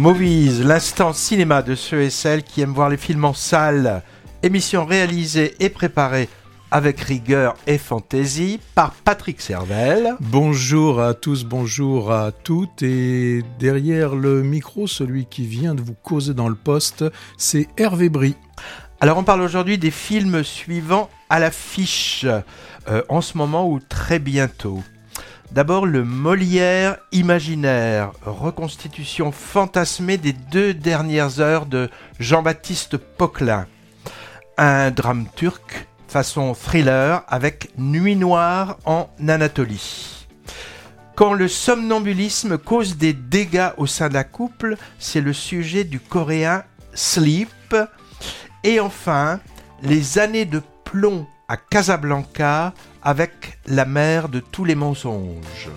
Movies, l'instant cinéma de ceux et celles qui aiment voir les films en salle. Émission réalisée et préparée avec rigueur et fantaisie par Patrick Servel. Bonjour à tous, bonjour à toutes. Et derrière le micro, celui qui vient de vous causer dans le poste, c'est Hervé Brie. Alors on parle aujourd'hui des films suivants à l'affiche, euh, en ce moment ou très bientôt. D'abord le Molière imaginaire, reconstitution fantasmée des deux dernières heures de Jean-Baptiste Poquelin. Un drame turc façon thriller avec Nuit noire en Anatolie. Quand le somnambulisme cause des dégâts au sein d'un couple, c'est le sujet du coréen Sleep. Et enfin, les années de plomb à Casablanca avec la mère de tous les mensonges.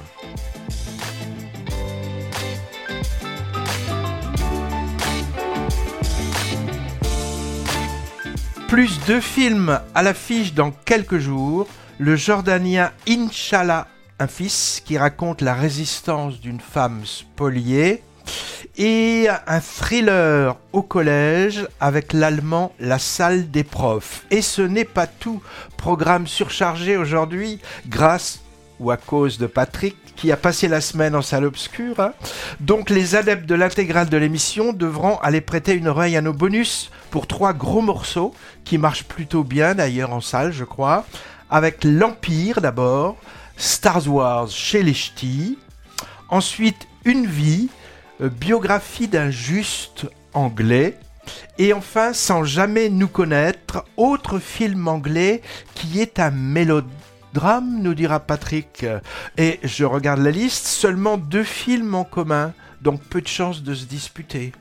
Plus deux films à l'affiche dans quelques jours. Le Jordanien Inch'Allah, un fils qui raconte la résistance d'une femme spoliée et un thriller au collège avec l'allemand La salle des profs. Et ce n'est pas tout, programme surchargé aujourd'hui grâce ou à cause de Patrick qui a passé la semaine en salle obscure. Hein. Donc les adeptes de l'intégrale de l'émission devront aller prêter une oreille à nos bonus pour trois gros morceaux qui marchent plutôt bien d'ailleurs en salle je crois. Avec l'Empire d'abord, Star Wars chez les Ch'tis, ensuite Une vie, biographie d'un juste anglais. Et enfin, sans jamais nous connaître, autre film anglais qui est un mélodrame, nous dira Patrick. Et je regarde la liste, seulement deux films en commun, donc peu de chances de se disputer.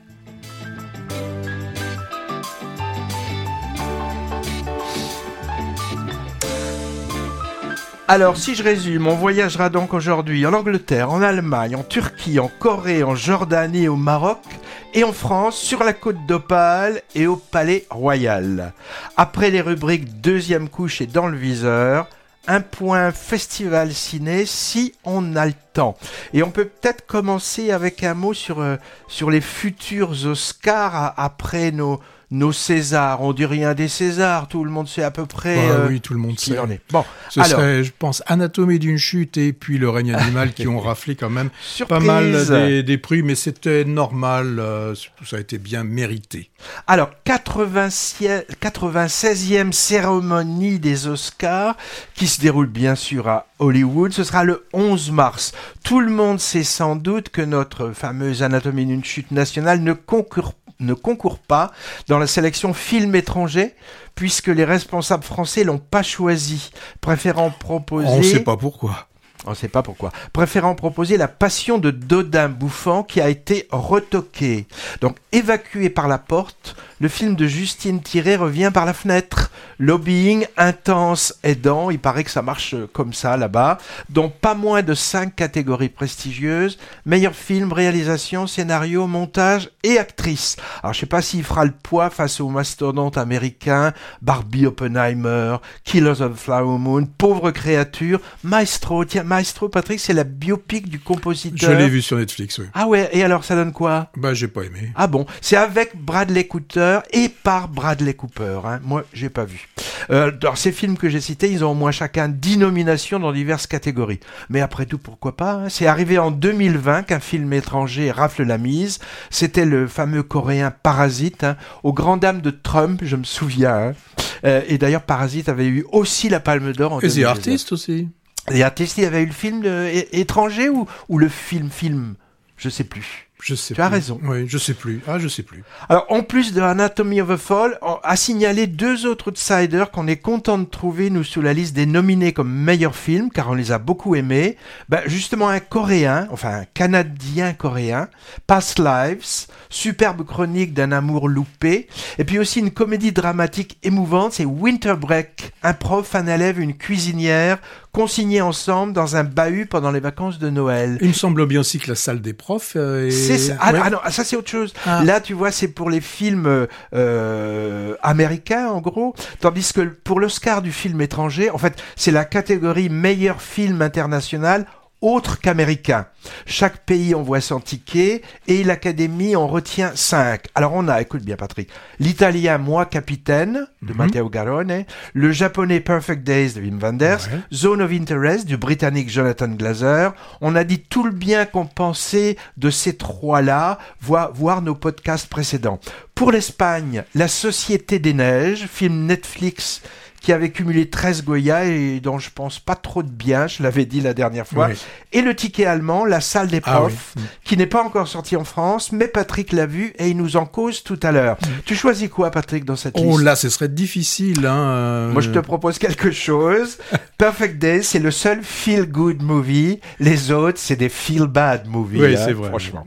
Alors, si je résume, on voyagera donc aujourd'hui en Angleterre, en Allemagne, en Turquie, en Corée, en Jordanie, au Maroc et en France, sur la côte d'Opale et au Palais Royal. Après les rubriques deuxième couche et dans le viseur, un point festival ciné si on a le temps. Et on peut peut-être commencer avec un mot sur, euh, sur les futurs Oscars après nos, nos Césars. On dit rien des Césars, tout le monde sait à peu près. Euh, oui, tout le monde sait. En est. Bon, ce serait, je pense, Anatomie d'une chute et puis Le règne animal qui ont raflé quand même pas mal des, prix, mais c'était normal, euh, ça a été bien mérité. Alors, 96e cérémonie des Oscars qui se déroule bien sûr à Hollywood. Ce sera le 11 mars. Tout le monde sait sans doute que notre fameuse Anatomie d'une chute nationale ne concourt ne concourt pas dans la sélection film étranger puisque les responsables français l'ont pas choisi, préférant proposer. On ne sait pas pourquoi. On ne sait pas pourquoi. Préférant proposer la passion de Dodin Bouffant qui a été retoquée. Donc évacué par la porte, le film de Justine Thierry revient par la fenêtre. Lobbying intense aidant, il paraît que ça marche comme ça là-bas, dont pas moins de cinq catégories prestigieuses meilleur film, réalisation, scénario, montage et actrice. Alors je sais pas s'il fera le poids face aux mastodontes américains, Barbie Oppenheimer, Killers of the Flower Moon, Pauvre créature, Maestro. Tiens, Maestro, Patrick, c'est la biopic du compositeur. Je l'ai vu sur Netflix, oui. Ah ouais, et alors ça donne quoi? Bah j'ai pas aimé. Ah bon, c'est avec Bradley Cooper et par Bradley Cooper. Hein. Moi, j'ai pas vu. Euh, dans ces films que j'ai cités, ils ont au moins chacun 10 nominations dans diverses catégories. Mais après tout, pourquoi pas hein. C'est arrivé en 2020 qu'un film étranger rafle la mise. C'était le fameux coréen Parasite, hein, aux grandes dames de Trump, je me souviens. Hein. Euh, et d'ailleurs, Parasite avait eu aussi la Palme d'Or en Et The Artist aussi. The Artist, il y avait eu le film étranger ou, ou le film-film Je sais plus. Je sais tu as raison. Oui, je sais plus. Ah, je sais plus. Alors, en plus de Anatomy of a Fall, on a signalé deux autres outsiders qu'on est content de trouver, nous, sous la liste des nominés comme meilleur film, car on les a beaucoup aimés. Ben, justement, un coréen, enfin, un canadien-coréen, Past Lives, superbe chronique d'un amour loupé, et puis aussi une comédie dramatique émouvante, c'est Winter Break, un prof, un élève, une cuisinière, consignés ensemble dans un bahut pendant les vacances de Noël. Il me semble bien aussi que la salle des profs euh, est... Ah, ah, non, ça c'est autre chose. Ah. Là, tu vois, c'est pour les films euh, américains, en gros. Tandis que pour l'Oscar du film étranger, en fait, c'est la catégorie meilleur film international autres qu'américains. Chaque pays envoie son ticket et l'Académie en retient cinq. Alors on a, écoute bien Patrick, l'italien Moi Capitaine de mhm. Matteo Garone, le japonais Perfect Days de Wim Wenders, Zone of Interest du britannique Jonathan Glazer. On a dit tout le bien qu'on pensait de ces trois-là, voir nos podcasts précédents. Pour l'Espagne, La Société des Neiges, film Netflix qui avait cumulé 13 Goya et dont je pense pas trop de bien, je l'avais dit la dernière fois. Et le ticket allemand, La Salle des ah Profs, qui n'est pas encore sorti en France, mais Patrick l'a vu et il nous en cause tout à l'heure. Tu choisis quoi, Patrick, dans cette oh liste Oh là, ce serait difficile. Hein, euh. Moi, je te propose quelque chose. Perfect Day, c'est le seul feel-good movie. Les autres, c'est des feel-bad movies. Oui, hein, c'est vrai. Franchement.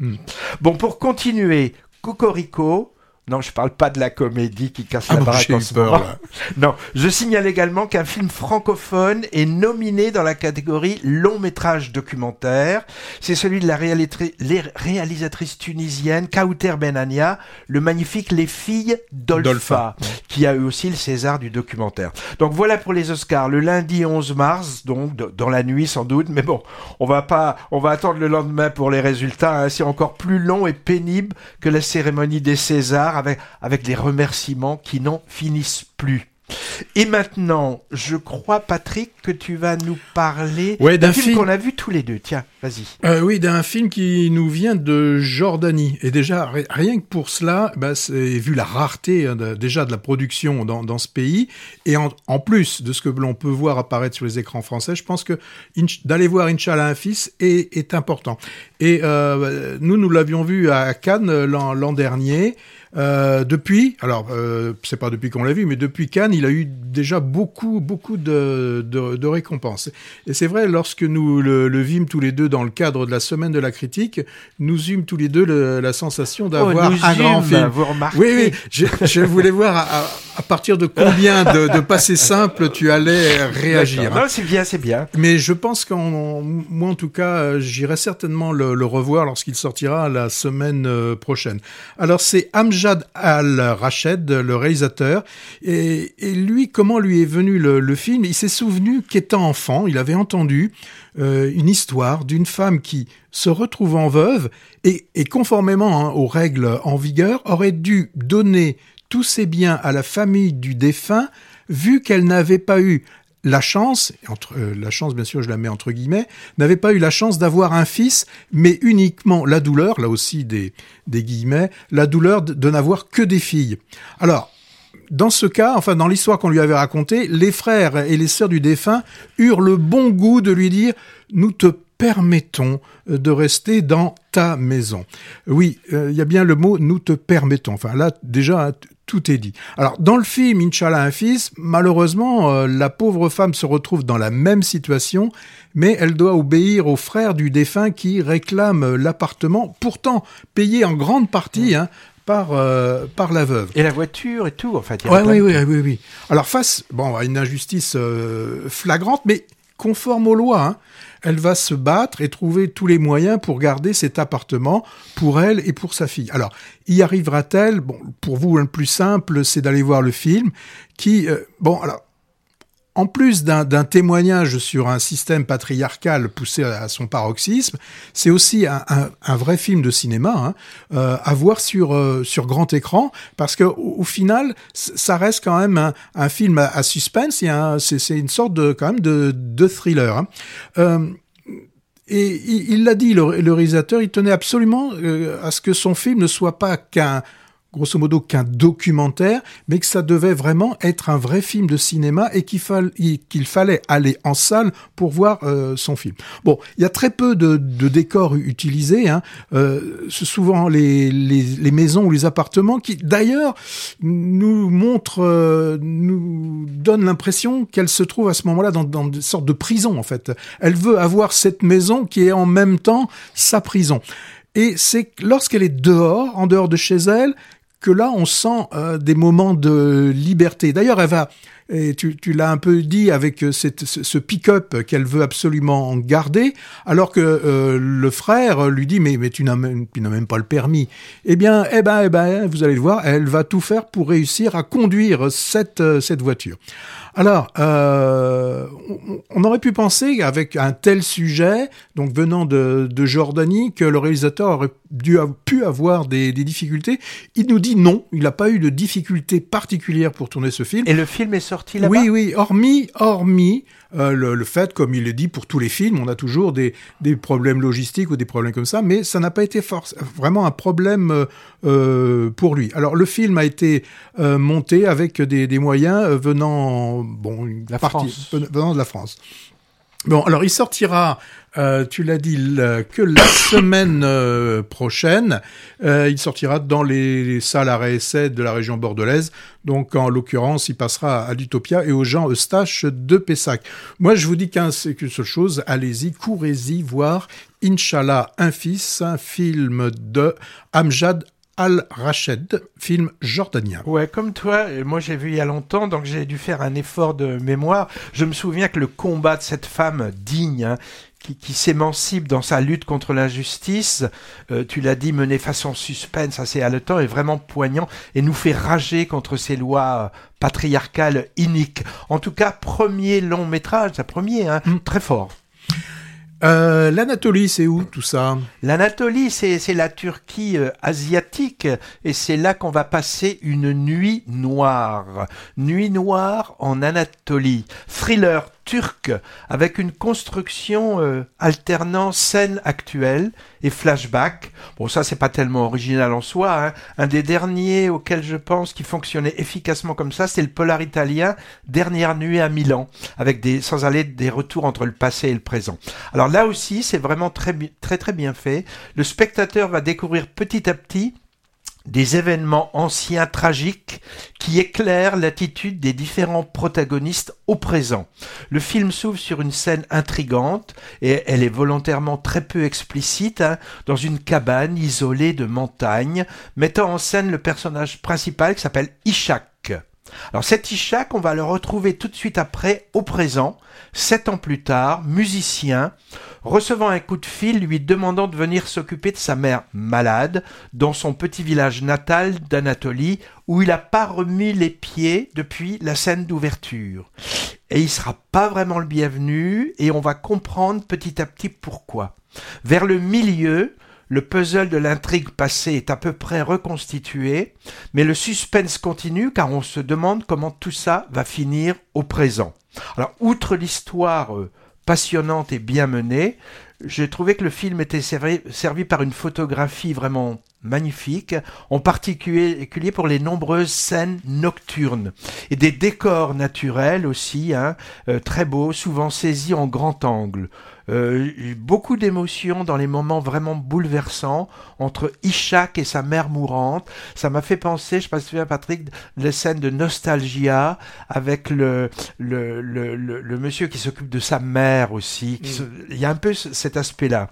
Bon, pour continuer, Cocorico, non, je parle pas de la comédie qui casse la ah baraque en ce moment. Non, je signale également qu'un film francophone est nominé dans la catégorie long métrage documentaire. C'est celui de la réalisatrice tunisienne Kauter Benania, le magnifique Les filles d'Olfa, qui a eu aussi le César du documentaire. Donc voilà pour les Oscars, le lundi 11 mars, donc dans la nuit sans doute, mais bon, on va pas, on va attendre le lendemain pour les résultats. Hein. C'est encore plus long et pénible que la cérémonie des Césars avec, avec les remerciements qui n'en finissent plus. Et maintenant, je crois, Patrick, que tu vas nous parler d'un film, qu'on a vu tous les deux. Tiens, vas-y. Euh, oui, d'un film qui nous vient de Jordanie. Et déjà, rien que pour cela, bah, vu la rareté hein, déjà de la production dans, ce pays, et en, plus de ce que l'on peut voir apparaître sur les écrans français, je pense que d'aller voir Inch'Allah un fils est, est important. Et euh, nous, nous l'avions vu à Cannes l'an dernier. Euh, depuis, alors euh, c'est pas depuis qu'on l'a vu, mais depuis Cannes, il a eu déjà beaucoup, beaucoup de, de, récompenses. Et c'est vrai, lorsque nous le, vîmes tous les deux dans le cadre de la semaine de la critique, nous eûmes tous les deux la sensation d'avoir oh, un grand film. Oui, oui, je, voulais voir à, partir de combien de, de passés simples tu allais réagir. Non, c'est bien, c'est bien. Mais je pense qu'en moi en tout cas, j'irai certainement le, le revoir lorsqu'il sortira la semaine euh, prochaine. Alors c'est Amjad al-Rached, le réalisateur. Et, lui, comment lui est venu le, film? Il s'est souvenu qu'étant enfant, il avait entendu euh, une histoire d'une femme qui, se retrouvant veuve, et, conformément hein, aux règles en vigueur, aurait dû donner tous ses biens à la famille du défunt, vu qu'elle n'avait pas eu la chance, entre, euh, la chance bien sûr je la mets entre guillemets, n'avait pas eu la chance d'avoir un fils, mais uniquement la douleur, là aussi des, guillemets, la douleur de, n'avoir que des filles. Alors, dans ce cas, enfin dans l'histoire qu'on lui avait racontée, les frères et les sœurs du défunt eurent le bon goût de lui dire nous te permettons de rester dans ta maison. Oui, euh, il y a bien le mot nous te permettons. Enfin là déjà tout est dit. Alors, dans le film Inch'Allah un fils, malheureusement, euh, la pauvre femme se retrouve dans la même situation, mais elle doit obéir aux frères du défunt qui réclament l'appartement, pourtant payé en grande partie hein, par, euh, par la veuve. Et la voiture et tout, en fait. Ouais, oui, oui, oui, oui. Alors, face bon, à une injustice euh, flagrante, mais conforme aux lois, hein, elle va se battre et trouver tous les moyens pour garder cet appartement pour elle et pour sa fille. Alors, y arrivera-t-elle? Bon, pour vous, le plus simple, c'est d'aller voir le film qui, euh, bon, alors, en plus d'un témoignage sur un système patriarcal poussé à son paroxysme, c'est aussi un, vrai film de cinéma hein, euh, à voir sur, euh, sur grand écran, parce que au, final, ça reste quand même un, film à, suspense, c'est une sorte de, quand même de, de thriller. Hein. Euh, et il l'a dit, le, le, réalisateur, il tenait absolument à ce que son film ne soit pas qu'un grosso modo qu'un documentaire, mais que ça devait vraiment être un vrai film de cinéma et qu'il fallait aller en salle pour voir euh, son film. Bon, il y a très peu de, décors utilisés. Hein. Euh, souvent les, maisons ou les appartements qui, d'ailleurs, nous montrent, euh, nous donnent l'impression qu'elle se trouve à ce moment-là dans, dans une sorte de prison, en fait. Elle veut avoir cette maison qui est en même temps sa prison. Et c'est lorsqu'elle est dehors, en dehors de chez elle, que là, on sent euh, des moments de liberté. D'ailleurs, elle va et tu, l'as un peu dit avec cette, ce, pick-up qu'elle veut absolument garder, alors que euh, le frère lui dit mais, mais tu n'as même, même pas le permis. Eh bien, eh ben, eh ben, vous allez le voir, elle va tout faire pour réussir à conduire cette, cette voiture. Alors, euh, on aurait pu penser avec un tel sujet, donc venant de, Jordanie, que le réalisateur aurait dû, pu avoir des, difficultés. Il nous dit non, il n'a pas eu de difficultés particulières pour tourner ce film. Et le film est sorti là-bas? Oui, oui, hormis, hormis euh, le, fait, comme il le dit pour tous les films, on a toujours des, problèmes logistiques ou des problèmes comme ça, mais ça n'a pas été vraiment un problème euh, euh, pour lui. Alors le film a été monté avec des, moyens venant, bon, la France. venant de la France. Bon, alors il sortira, euh, tu l'as dit, que la semaine euh, prochaine. Euh, il sortira dans les, salles à réessai de la région bordelaise. Donc, en l'occurrence, il passera à l'Utopia et aux gens Eustache de Pessac. Moi, je vous dis qu'une seule chose, allez-y, courez-y voir Inch'Allah, un fils, un film de Amjad Al-Rached, film jordanien. Ouais, comme toi, moi j'ai vu il y a longtemps, donc j'ai dû faire un effort de mémoire. Je me souviens que le combat de cette femme digne, hein, qui, s'émancipe dans sa lutte contre l'injustice, euh, tu l'as dit, mené façon suspense, assez haletant, est vraiment poignant et nous fait rager contre ces lois patriarcales iniques. En tout cas, premier long métrage, un premier, hein, mm. très fort. Euh, L'Anatolie, c'est où tout ça? L'Anatolie, c'est la Turquie euh, asiatique et c'est là qu'on va passer une nuit noire. Nuit noire en Anatolie. Thriller turc avec une construction euh, alternant scène actuelle et flashback. Bon, ça c'est pas tellement original en soi. Hein. Un des derniers auxquels je pense qui fonctionnait efficacement comme ça, c'est le polar italien Dernière nuit à Milan, avec des sans aller des retours entre le passé et le présent. Alors là aussi, c'est vraiment très très très bien fait. Le spectateur va découvrir petit à petit des événements anciens tragiques qui éclairent l'attitude des différents protagonistes au présent. Le film s'ouvre sur une scène intrigante et elle est volontairement très peu explicite hein, dans une cabane isolée de montagne mettant en scène le personnage principal qui s'appelle Ishak. Alors cet Ishak, on va le retrouver tout de suite après au présent, sept ans plus tard, musicien, recevant un coup de fil lui demandant de venir s'occuper de sa mère malade dans son petit village natal d'Anatolie où il n'a pas remis les pieds depuis la scène d'ouverture. Et il sera pas vraiment le bienvenu et on va comprendre petit à petit pourquoi. Vers le milieu, le puzzle de l'intrigue passée est à peu près reconstitué, mais le suspense continue car on se demande comment tout ça va finir au présent. Alors, outre l'histoire euh, passionnante et bien menée. J'ai trouvé que le film était servi, par une photographie vraiment magnifique, en particulier pour les nombreuses scènes nocturnes et des décors naturels aussi, hein, euh, très beaux, souvent saisis en grand angle. Euh, beaucoup d'émotions dans les moments vraiment bouleversants entre Ishak et sa mère mourante. Ça m'a fait penser, je sais pas si tu viens Patrick, les scènes de nostalgia avec le, le, le, le, monsieur qui s'occupe de sa mère aussi. Mm. Il y a un peu cet aspect-là.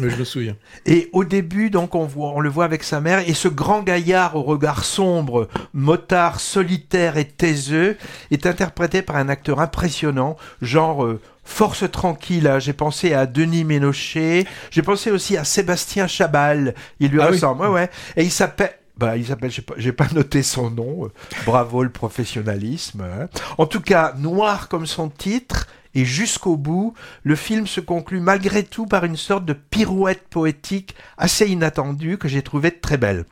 Oui, je me souviens. Et au début, donc, on, voit, on le voit avec sa mère, et ce grand gaillard au regard sombre, motard, solitaire et taiseux, est interprété par un acteur impressionnant, genre euh, Force tranquille. Hein. J'ai pensé à Denis Ménochet, j'ai pensé aussi à Sébastien Chabal. Il lui ah ressemble, ouais, ouais. Et il s'appelle. Bah, il s'appelle, j'ai pas, pas noté son nom. Bravo le professionnalisme. Hein. En tout cas, noir comme son titre, et jusqu'au bout, le film se conclut malgré tout par une sorte de pirouette poétique assez inattendue que j'ai trouvée très belle.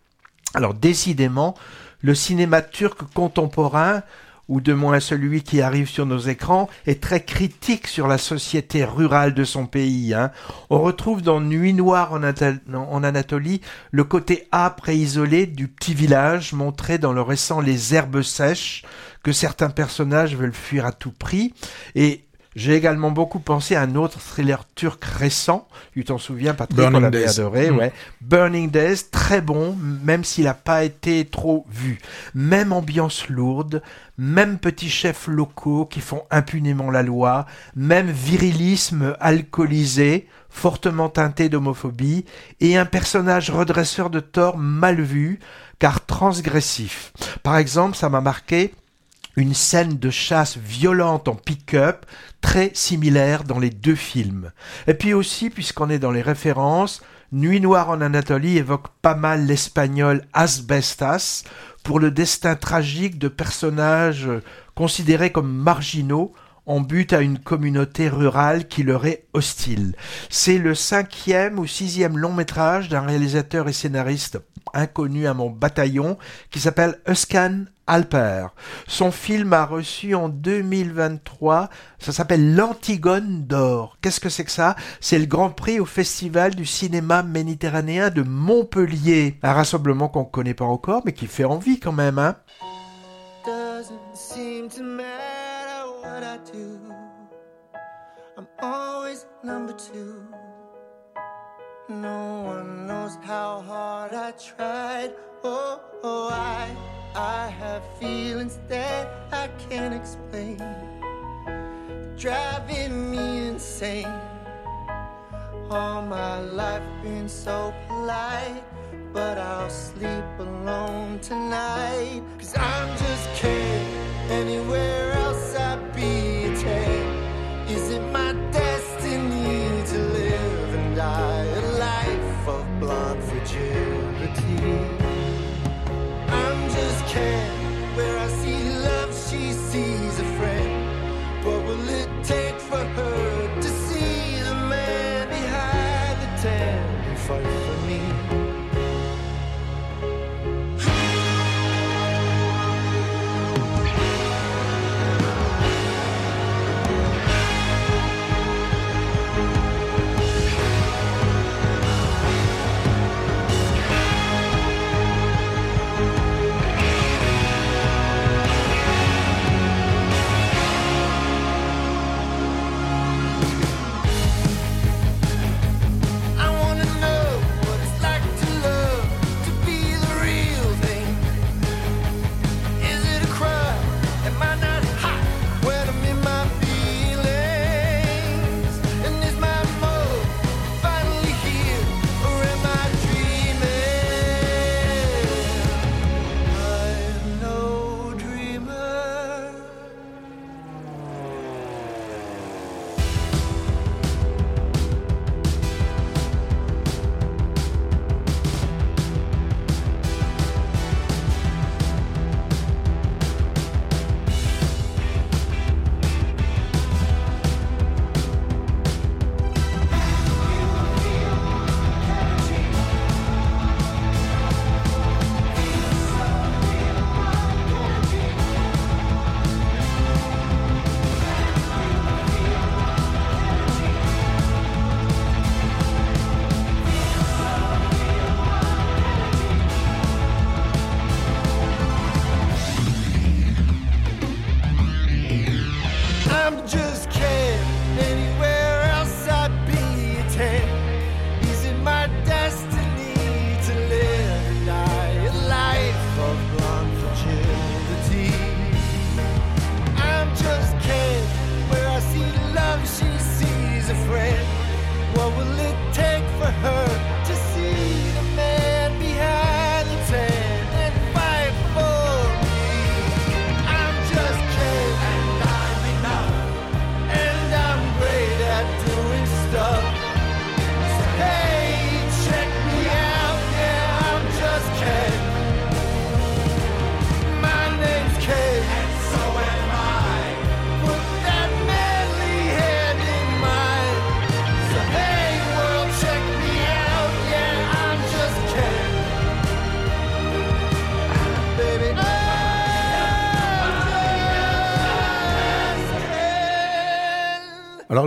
Alors décidément, le cinéma turc contemporain ou de moins celui qui arrive sur nos écrans, est très critique sur la société rurale de son pays. Hein. On retrouve dans Nuit noire en, Anatolie le côté âpre et isolé du petit village montré dans le récent Les herbes sèches que certains personnages veulent fuir à tout prix. Et j'ai également beaucoup pensé à un autre thriller turc récent. Tu t'en souviens, Patrick, Burning on l'avait adoré, mm. ouais. Burning Days, très bon, même s'il n'a pas été trop vu. Même ambiance lourde, même petits chefs locaux qui font impunément la loi, même virilisme alcoolisé, fortement teinté d'homophobie, et un personnage redresseur de tort mal vu, car transgressif. Par exemple, ça m'a marqué une scène de chasse violente en pick-up, très similaire dans les deux films. Et puis aussi, puisqu'on est dans les références, Nuit noire en Anatolie évoque pas mal l'espagnol Asbestas pour le destin tragique de personnages considérés comme marginaux en but à une communauté rurale qui leur est hostile. C'est le cinquième ou sixième long métrage d'un réalisateur et scénariste inconnu à mon bataillon qui s'appelle Euskan Alper. Son film a reçu en 2023, ça s'appelle l'Antigone d'or. Qu'est-ce que c'est que ça? C'est le Grand Prix au Festival du cinéma méditerranéen de Montpellier. Un rassemblement qu'on ne connaît pas encore mais qui fait envie quand même. Hein I'm always number two. No one knows how hard I tried. Oh, oh, I, I have feelings that I can't explain, driving me insane. All my life been so polite, but I'll sleep alone tonight. Cause I'm just kidding anywhere else I'd be a is it my destiny to live and die a life of blonde fragility?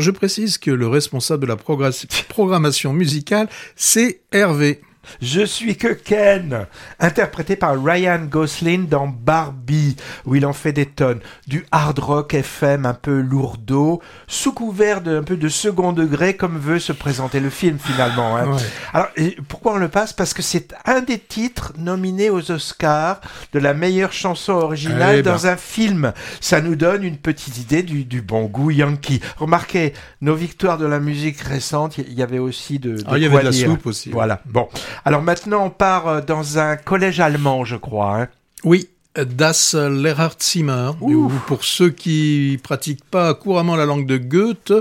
Je précise que le responsable de la programmation musicale, c'est Hervé. Je suis que Ken, interprété par Ryan Gosling dans Barbie, où il en fait des tonnes. Du hard rock FM un peu lourdeau, sous couvert d'un peu de second degré, comme veut se présenter le film finalement. Hein. Alors, pourquoi on le passe? Parce que c'est un des titres nominés aux Oscars de la meilleure chanson originale eh ben. dans un film. Ça nous donne une petite idée du, bon goût yankee. Remarquez, nos victoires de la musique récente, il y avait aussi de, ah, il y avait de la soupe aussi. Voilà. Bon. Alors maintenant, on part euh, dans un collège allemand, je crois. Hein. Oui, Das Lehrerzimmer, ou pour ceux qui pratiquent pas couramment la langue de Goethe,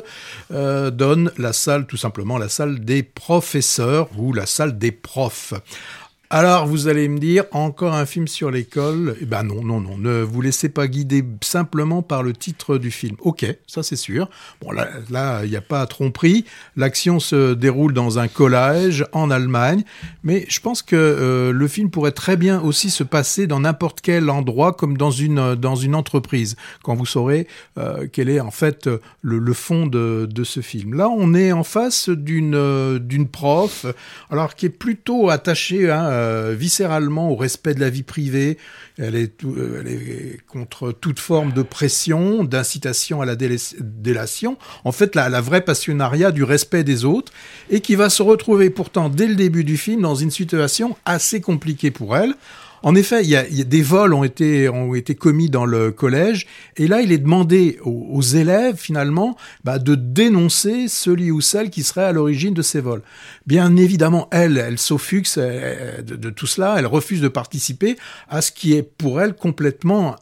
euh, donne la salle, tout simplement la salle des professeurs ou la salle des profs. Alors, vous allez me dire, encore un film sur l'école? Eh ben non, non, non, ne vous laissez pas guider simplement par le titre du film. Ok, ça c'est sûr. Bon, là, il n'y a pas à tromperie. L'action se déroule dans un collège en Allemagne, mais je pense que euh, le film pourrait très bien aussi se passer dans n'importe quel endroit, comme dans une dans une entreprise, quand vous saurez euh, quel est en fait le, le fond de, de, ce film. Là, on est en face d'une euh, d'une prof, alors qui est plutôt attachée hein, euh, viscéralement au respect de la vie privée. Elle est, euh, elle est contre toute forme de pression, d'incitation à la délation. En fait, la, la vraie passionnariat du respect des autres et qui va se retrouver pourtant dès le début du film dans une situation assez compliquée pour elle en effet, il y, a, des vols ont été ont été commis dans le collège, et là, il est demandé aux, élèves finalement bah, de dénoncer celui ou celle qui serait à l'origine de ces vols. Bien évidemment, elle, elle s'offuse de, de, tout cela, elle refuse de participer à ce qui est pour elle complètement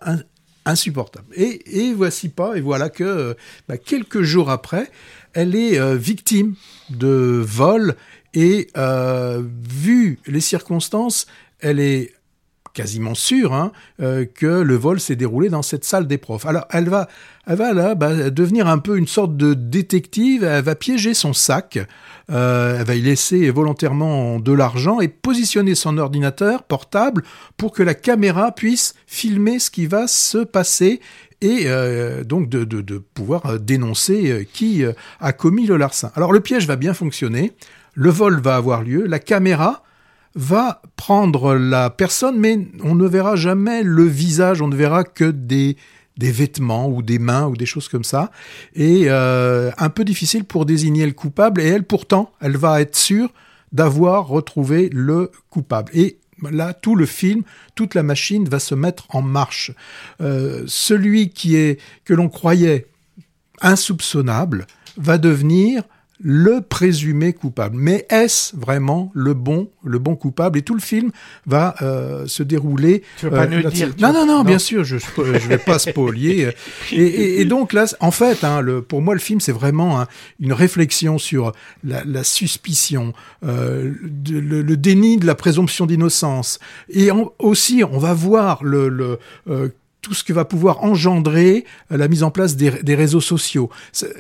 insupportable. Et, et, voici pas, et voilà que bah, quelques jours après, elle est euh, victime de vols et euh, vu les circonstances, elle est quasiment sûr hein, euh, que le vol s'est déroulé dans cette salle des profs. Alors elle va, elle va là bah, devenir un peu une sorte de détective. Elle va piéger son sac, euh, elle va y laisser volontairement de l'argent et positionner son ordinateur portable pour que la caméra puisse filmer ce qui va se passer et euh, donc de, de, de, pouvoir dénoncer qui a commis le larcin. Alors le piège va bien fonctionner, le vol va avoir lieu, la caméra va prendre la personne, mais on ne verra jamais le visage, on ne verra que des, vêtements ou des mains ou des choses comme ça. Et euh, un peu difficile pour désigner le coupable. Et elle, pourtant, elle va être sûre d'avoir retrouvé le coupable. Et là, tout le film, toute la machine va se mettre en marche. Euh, celui qui est que l'on croyait insoupçonnable va devenir le présumé coupable. Mais est-ce vraiment le bon, le bon coupable? Et tout le film va euh, se dérouler. Tu veux pas euh, nous dire Non, non, non, bien sûr, je ne vais pas spolier. et, et, et, donc là, en fait, hein, le, pour moi, le film, c'est vraiment hein, une réflexion sur la, la suspicion, euh, de, le, le, déni de la présomption d'innocence. Et on, aussi, on va voir le, le euh, tout ce que va pouvoir engendrer euh, la mise en place des, des réseaux sociaux.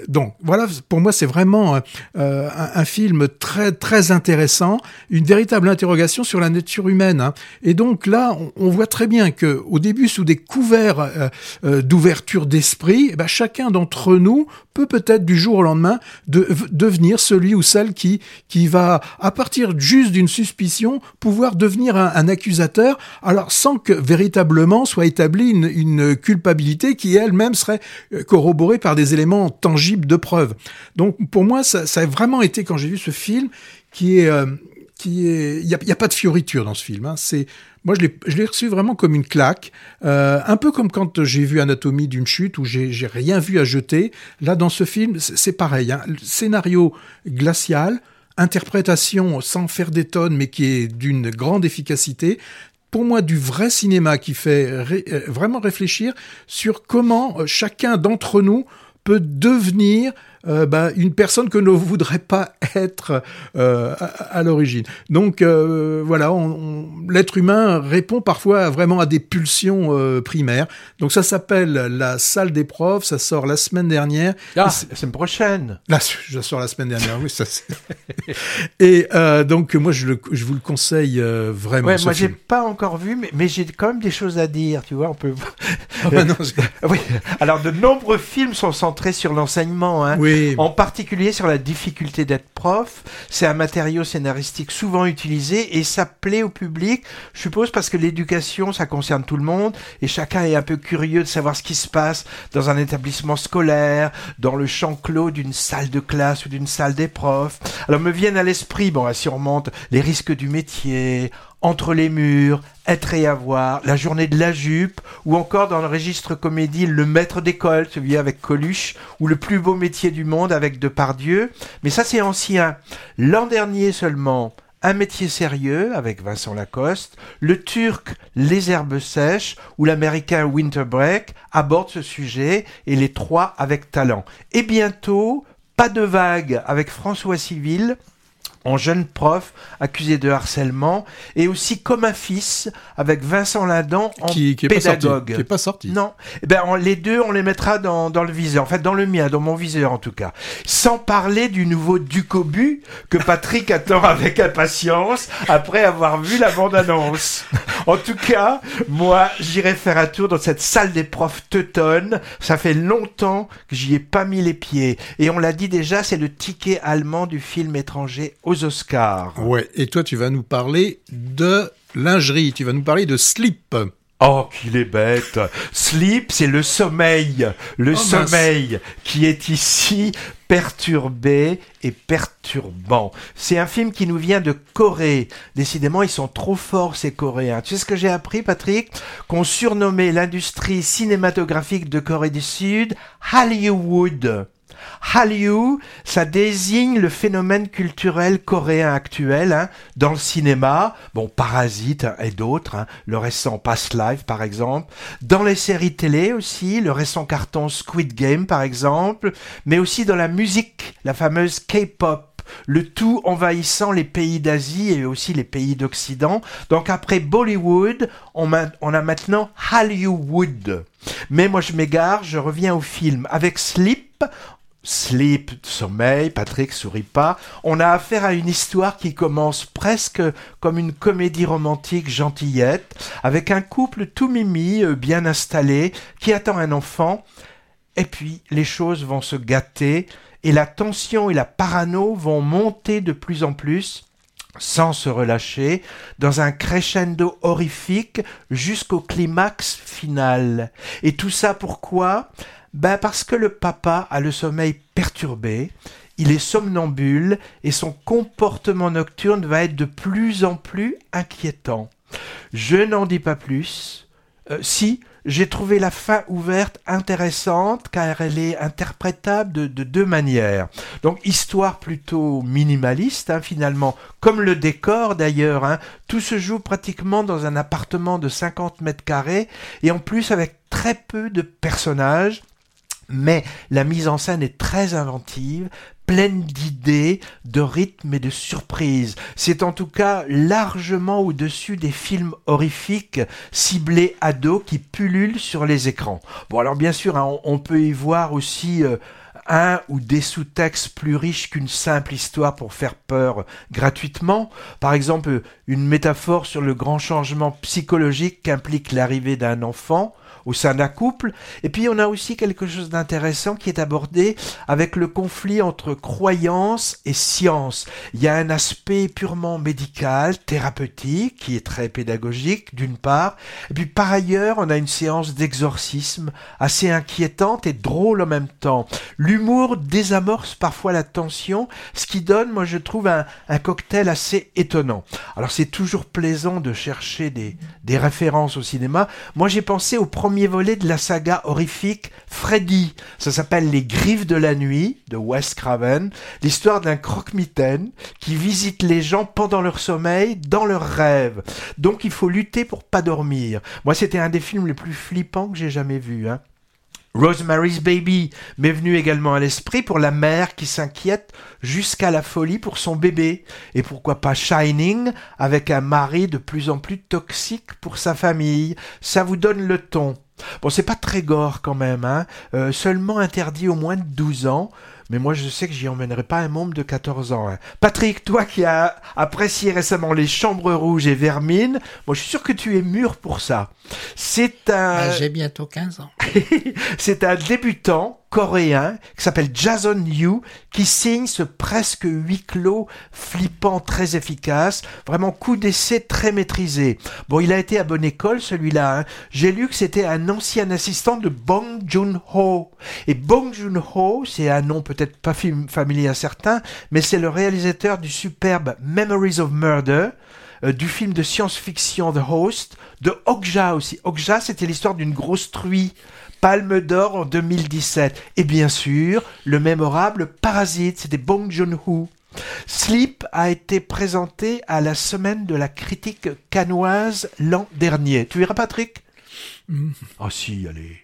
Donc voilà, pour moi c'est vraiment euh, euh, un, film très très intéressant, une véritable interrogation sur la nature humaine. Hein. Et donc là, on, voit très bien que au début, sous des couverts euh, euh d'ouverture d'esprit, eh ben, chacun d'entre nous peut peut-être du jour au lendemain de, devenir celui ou celle qui qui va à partir juste d'une suspicion pouvoir devenir un, un accusateur, alors sans que véritablement soit établi une une culpabilité qui elle-même serait euh, corroborée par des éléments tangibles de preuve. Donc pour moi, ça, a vraiment été quand j'ai vu ce film qui est euh, qui est il y a, y a, pas de fioriture dans ce film. Hein. C'est moi je l'ai reçu vraiment comme une claque, euh, un peu comme quand j'ai vu Anatomie d'une chute où j'ai rien vu à jeter. Là dans ce film c'est pareil. Hein. Scénario glacial interprétation sans faire des tonnes, mais qui est d'une grande efficacité, pour moi du vrai cinéma qui fait euh, vraiment réfléchir sur comment euh, chacun d'entre nous peut devenir euh, bah, une personne que ne voudrait pas être euh, à, à l'origine. Donc euh, voilà, l'être humain répond parfois vraiment à des pulsions primaires. Donc ça s'appelle La salle des profs, ça sort la semaine dernière. Ah, la semaine prochaine. Là, ça sort la semaine dernière, oui. Ça, Et donc moi, je, le, je, vous le conseille vraiment. Ouais, moi, j'ai pas encore vu, mais, mais j'ai quand même des choses à dire, tu vois. On peut. Ah bah non, oui. Alors de nombreux films sont centrés sur l'enseignement. Hein. Oui en particulier sur la difficulté d'être prof. C'est un matériau scénaristique souvent utilisé et ça plaît au public, je suppose parce que l'éducation, ça concerne tout le monde et chacun est un peu curieux de savoir ce qui se passe dans un établissement scolaire, dans le champ clos d'une salle de classe ou d'une salle des profs. Alors me viennent à l'esprit, bon, si on remonte, les risques du métier, entre les murs, être et avoir, la journée de la jupe, ou encore dans le registre comédie Le maître d'école, celui avec Coluche, ou Le plus beau métier du monde avec Depardieu. Mais ça c'est ancien. L'an dernier seulement, Un métier sérieux avec Vincent Lacoste, le turc Les herbes sèches ou l'américain Winter Break abordent ce sujet et les trois avec talent. Et bientôt, pas de vague avec François Civil en jeune prof accusé de harcèlement et aussi comme un fils avec Vincent Ladan en qui, qui est pédagogue. Pas sorti, qui est pas sorti. Non, eh ben on- les deux on les mettra dans, dans le viseur, en fait dans le mien, dans mon viseur en tout cas. Sans parler du nouveau Ducobu que Patrick attend avec impatience après avoir vu la bande-annonce. En tout cas, moi j'irai faire un tour dans cette salle des profs teutonne. Ça fait longtemps que j'y ai pas mis les pieds. Et on l'a dit déjà, c'est le ticket allemand du film étranger aux Oscars. Ouais, et toi, tu vas nous parler de lingerie, tu vas nous parler de slip. Oh, qu'il est bête. Sleep, c'est le sommeil. Le Oh, mince. sommeil qui est ici perturbé et perturbant. C'est un film qui nous vient de Corée. Décidément, ils sont trop forts, ces Coréens. Tu sais ce que j'ai appris, Patrick? Qu'on surnommait l'industrie cinématographique de Corée du Sud Hollywood. Hallyu, ça désigne le phénomène culturel coréen actuel hein, dans le cinéma, bon Parasite hein, et d'autres, hein, le récent Past Life par exemple, dans les séries télé aussi, le récent carton Squid Game par exemple, mais aussi dans la musique, la fameuse K-pop. Le tout envahissant les pays d'Asie et aussi les pays d'Occident. Donc après Bollywood, on, a maintenant Hollywood. Mais moi je m'égare, je reviens au film. Avec Sleep, Sleep, sommeil, Patrick sourit pas. On a affaire à une histoire qui commence presque comme une comédie romantique gentillette, avec un couple tout mimi, euh, bien installé, qui attend un enfant. Et puis les choses vont se gâter, et la tension et la parano vont monter de plus en plus sans se relâcher, dans un crescendo horrifique jusqu'au climax final. Et tout ça pourquoi? Ben parce que le papa a le sommeil perturbé, il est somnambule et son comportement nocturne va être de plus en plus inquiétant. Je n'en dis pas plus. Euh, si, j'ai trouvé la fin ouverte intéressante car elle est interprétable de, de deux manières. Donc histoire plutôt minimaliste hein, finalement, comme le décor d'ailleurs. hein. Tout se joue pratiquement dans un appartement de 50 mètres carrés et en plus avec très peu de personnages. Mais la mise en scène est très inventive, pleine d'idées, de rythme et de surprises. C'est en tout cas largement au-dessus des films horrifiques ciblés ados qui pullulent sur les écrans. Bon alors bien sûr, hein, on, peut y voir aussi euh, un ou des sous-textes plus riches qu'une simple histoire pour faire peur gratuitement. Par exemple, une métaphore sur le grand changement psychologique qu'implique l'arrivée d'un enfant au sein d'un couple. Et puis on a aussi quelque chose d'intéressant qui est abordé avec le conflit entre croyance et science. Il y a un aspect purement médical, thérapeutique, qui est très pédagogique d'une part. Et puis par ailleurs, on a une séance d'exorcisme assez inquiétante et drôle en même temps. L'humour désamorce parfois la tension, ce qui donne, moi je trouve, un, un cocktail assez étonnant. Alors c'est toujours plaisant de chercher des, des références au cinéma. Moi j'ai pensé au premier volet de la saga horrifique Freddy. Ça s'appelle Les Griffes de la Nuit de Wes Craven. L'histoire d'un croque-mitaine qui visite les gens pendant leur sommeil, dans leurs rêves. Donc il faut lutter pour pas dormir. Moi c'était un des films les plus flippants que j'ai jamais vu. Hein. Rosemary's Baby m'est venu également à l'esprit pour la mère qui s'inquiète jusqu'à la folie pour son bébé. Et pourquoi pas Shining avec un mari de plus en plus toxique pour sa famille. Ça vous donne le ton. Bon, c'est pas très gore quand même, hein. Euh, seulement interdit au moins de 12 ans. Mais moi, je sais que j'y emmènerai pas un môme de 14 ans. hein. Patrick, toi qui as apprécié récemment les Chambres Rouges et Vermine, moi, je suis sûr que tu es mûr pour ça. C'est un... Ah, J'ai bientôt 15 ans. C'est un débutant coréen qui s'appelle Jason Yu qui signe ce presque huis clos flippant très efficace, vraiment coup d'essai très maîtrisé. Bon, il a été à bonne école celui-là. hein. J'ai lu que c'était un ancien assistant de Bong Joon-ho. Et Bong Joon-ho, c'est un nom peut-être pas fam- familier à certains, mais c'est le réalisateur du superbe Memories of Murder euh, du film de science-fiction The Host, de Okja aussi. Okja, c'était l'histoire d'une grosse truie. Palme d'or en 2017. Et bien sûr, le mémorable Parasite, c'était Bong Joon-ho. Sleep a été présenté à la semaine de la critique canoise l'an dernier. Tu verras Patrick? Ah si, allez.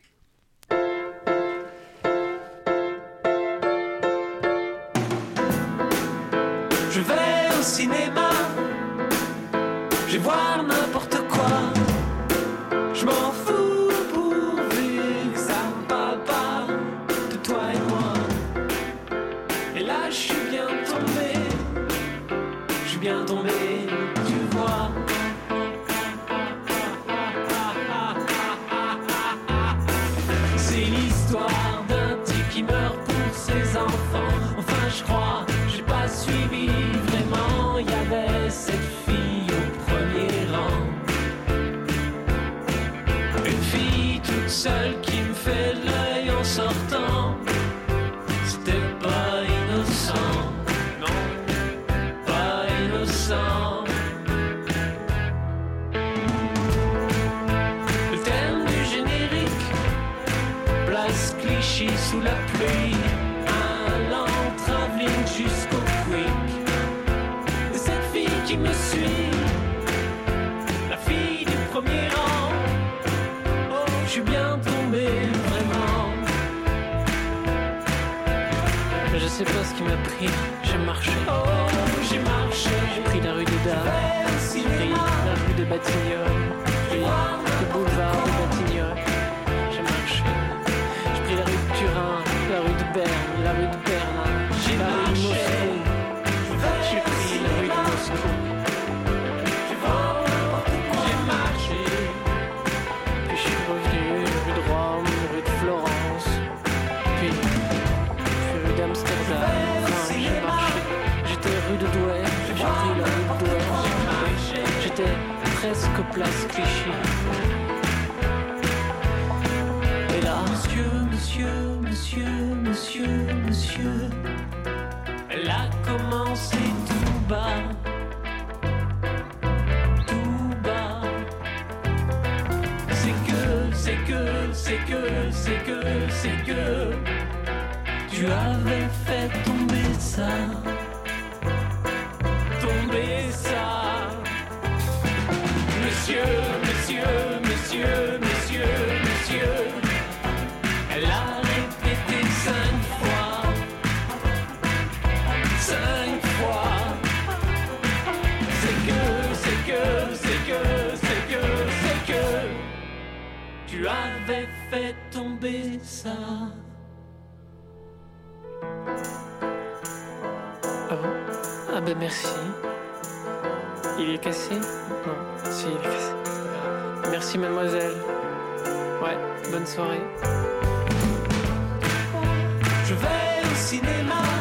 C'est que, c'est que, tu avais fait tomber ça, cassé Non, si, il est cassé. Merci mademoiselle. Ouais, bonne soirée. Je vais au cinéma.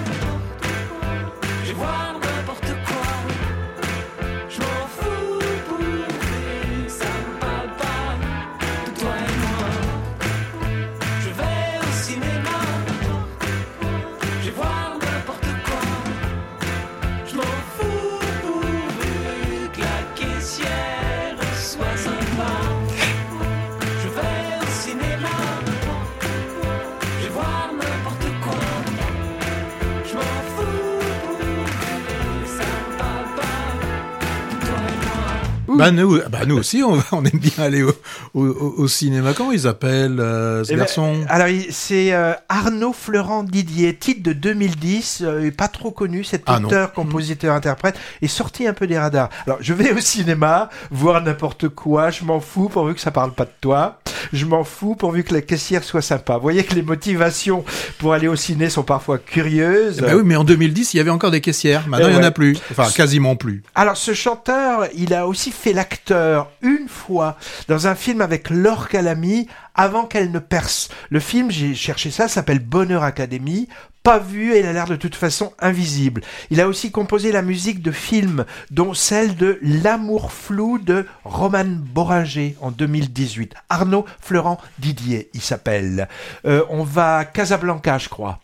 Bah nous, bah nous aussi, on, on aime bien aller au, au, au- cinéma. Comment ils appellent euh, ce Eh ben, garçon Alors, c'est euh, Arnaud Florent Didier, titre de 2010, euh, pas trop connu, cet Ah non. auteur, compositeur, interprète, est sorti un peu des radars. Alors, je vais au cinéma, voir n'importe quoi, je m'en fous pourvu que ça parle pas de toi, je m'en fous pourvu que la caissière soit sympa. Vous voyez que les motivations pour aller au ciné sont parfois curieuses. Ben oui, mais en 2010, il y avait encore des caissières. Maintenant, Eh il n'y en a plus. Enfin, quasiment plus. Alors ce chanteur, il a aussi fait l'acteur une fois dans un film avec Laure Calamy avant qu'elle ne perce. Le film, j'ai cherché ça, s'appelle Bonheur Academy. Pas vu et il a l'air de toute façon invisible. Il a aussi composé la musique de films, dont celle de L'amour flou de Roman Boringer en 2018. Arnaud Florent Didier, il s'appelle. Euh, on va Casablanca, je crois.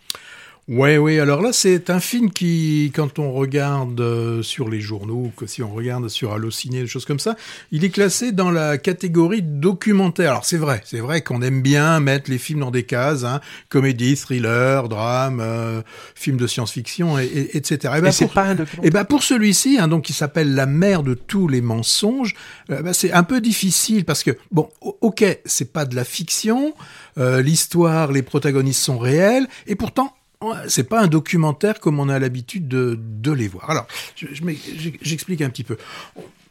Ouais, oui. Alors là, c'est un film qui, quand on regarde euh, sur les journaux, que si on regarde sur Allociné, des choses comme ça, il est classé dans la catégorie documentaire. Alors c'est vrai, c'est vrai qu'on aime bien mettre les films dans des cases, hein, comédie, thriller, drame, euh, film de science-fiction, et, et- etc. Et ben, Mais c'est pour- pas un documentaire. et ben pour celui-ci, hein, donc qui s'appelle La mère de tous les mensonges, euh, ben, c'est un peu difficile parce que bon, ok, c'est pas de la fiction, euh, l'histoire, les protagonistes sont réels, et pourtant c'est pas un documentaire comme on a l'habitude de, de les voir. Alors, je- je j'explique un petit peu.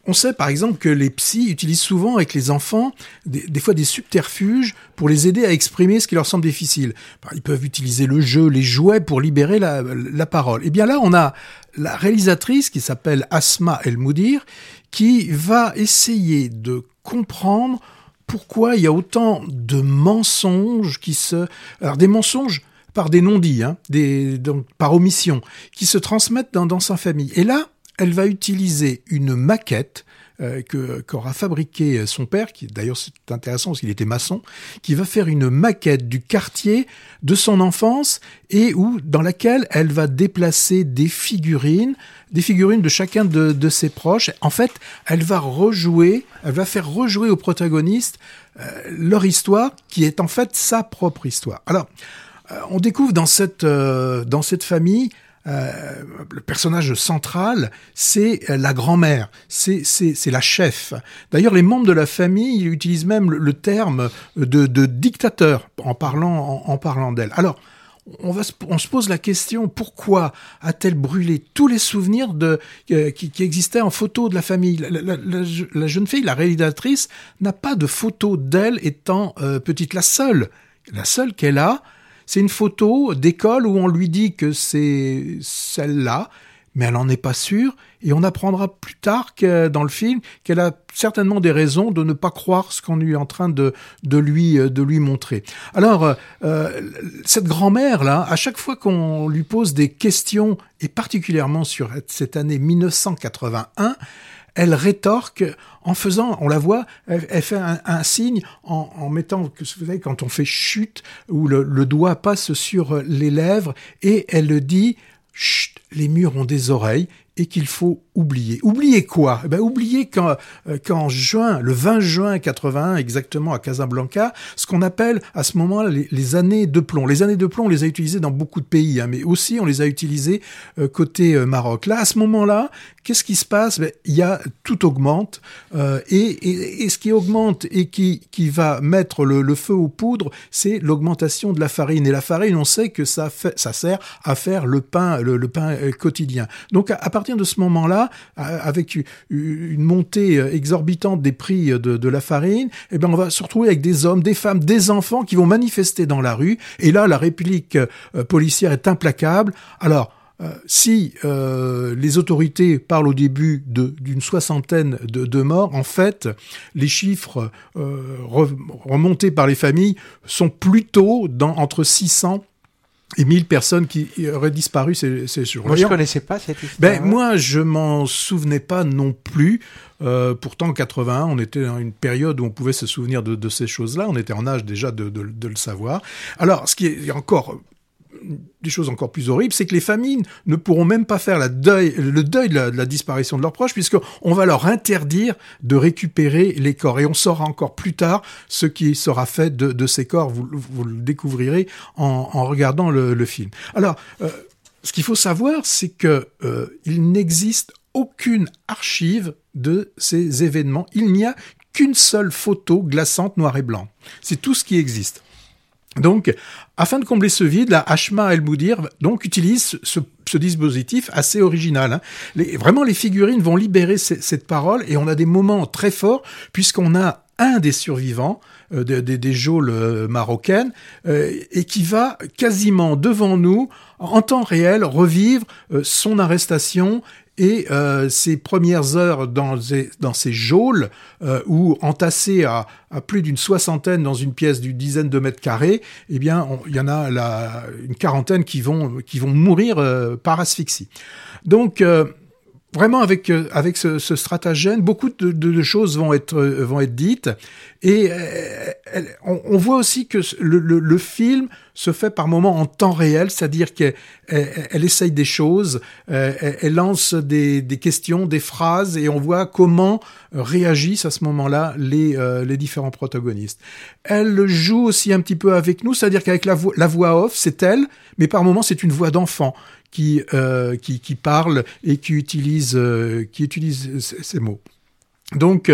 On sait par exemple que les psys utilisent souvent avec les enfants des, des fois des subterfuges pour les aider à exprimer ce qui leur semble difficile. Ils peuvent utiliser le jeu, les jouets pour libérer la, la parole. Et bien là, on a la réalisatrice qui s'appelle Asma El Moudir qui va essayer de comprendre pourquoi il y a autant de mensonges qui se... Alors des mensonges par des non-dits, hein, des, donc, par omission, qui se transmettent dans, dans sa famille. Et là, elle va utiliser une maquette euh, que qu'aura fabriqué son père, qui d'ailleurs c'est intéressant parce qu'il était maçon, qui va faire une maquette du quartier de son enfance et où dans laquelle elle va déplacer des figurines, des figurines de chacun de, de ses proches. En fait, elle va rejouer, elle va faire rejouer aux protagonistes euh, leur histoire, qui est en fait sa propre histoire. Alors, euh, on découvre dans cette euh, dans cette famille euh, le personnage central, c'est euh, la grand-mère, c'est la chef. D'ailleurs, les membres de la famille utilisent même le, terme de, dictateur en parlant en, parlant d'elle. Alors. On, va se, on se pose la question pourquoi a-t-elle brûlé tous les souvenirs de, euh, qui, existaient en photo de la famille? La, jeune fille, la réalisatrice, n'a pas de photo d'elle étant euh, petite. La seule, la seule qu'elle a, c'est une photo d'école où on lui dit que c'est celle-là, mais elle n'en est pas sûre. Et on apprendra plus tard que dans le film qu'elle a certainement des raisons de ne pas croire ce qu'on est en train de, lui, euh, de lui montrer. Alors, euh, cette grand-mère-là, à chaque fois qu'on lui pose des questions, et particulièrement sur cette année 1981, elle rétorque en faisant, on la voit, elle, fait un, signe en, en mettant, vous savez, quand on fait chute, où le, le doigt passe sur les lèvres, et elle le dit, chut, les murs ont des oreilles, et qu'il faut oublier. Oublier quoi? Eh ben, Oublier qu'en euh, qu'en juin, le 20 juin 81, exactement à Casablanca, ce qu'on appelle à ce moment-là les, années de plomb. Les années de plomb, on les a utilisées dans beaucoup de pays, hein, mais aussi on les a utilisées euh, côté euh, Maroc. Là, à ce moment-là, qu'est-ce qui se passe? Il y a tout augmente, et, et, ce qui augmente et qui, qui va mettre le, le feu aux poudres, c'est l'augmentation de la farine. Et la farine, on sait que ça, fait, ça sert à faire le pain, le, le pain quotidien. Donc, à, à partir de ce moment-là, avec une montée exorbitante des prix de, de, la farine, eh ben on va se retrouver avec des hommes, des femmes, des enfants qui vont manifester dans la rue. Et là, la réplique euh, policière est implacable. Alors, euh, si euh, les autorités parlent au début d'une soixantaine de, morts, en fait, les chiffres euh, re, remontés par les familles sont plutôt dans, entre 600 et 1000 personnes qui auraient disparu ces, ces jours-là. Moi, je connaissais pas cette histoire. Ben, moi, je m'en souvenais pas non plus. Euh, pourtant, en 81, on était dans une période où on pouvait se souvenir de, de ces choses-là. On était en âge déjà de, de, de, le savoir. Alors, ce qui est encore des choses encore plus horribles, c'est que les familles ne pourront même pas faire le deuil de la, disparition de leurs proches, puisqu'on va leur interdire de récupérer les corps. Et on saura encore plus tard ce qui sera fait de, ces corps. Vous, vous, le découvrirez en, regardant le, le, film. Alors, euh, ce qu'il faut savoir, c'est que euh, il n'existe aucune archive de ces événements. Il n'y a qu'une seule photo glaçante noir et blanc. C'est tout ce qui existe. Donc, afin de combler ce vide, la Hashma El Moudir donc utilise ce, dispositif assez original. Hein. Vraiment, les figurines vont libérer cette parole et on a des moments très forts puisqu'on a un des survivants euh, des, geôles euh, marocaines euh, et qui va quasiment devant nous en temps réel revivre son arrestation et euh, ses premières heures dans, dans ces geôles euh, où entassés à, plus d'une soixantaine dans une pièce d'une dizaine de mètres carrés, eh bien, il y en a une quarantaine qui vont, qui vont mourir euh, par asphyxie. Donc, vraiment avec euh, avec ce, ce stratagème, beaucoup de, choses vont être euh, vont être dites et euh, on, voit aussi que le film se fait par moments en temps réel, c'est-à-dire qu'elle elle, elle essaye des choses, euh, elle, lance des, questions, des phrases et on voit comment réagissent à ce moment-là les euh, les différents protagonistes. Elle joue aussi un petit peu avec nous, c'est-à-dire qu'avec la voix off, c'est elle, mais par moments c'est une voix d'enfant qui, euh, qui, parle et qui utilise, qui utilise ces, mots. Donc,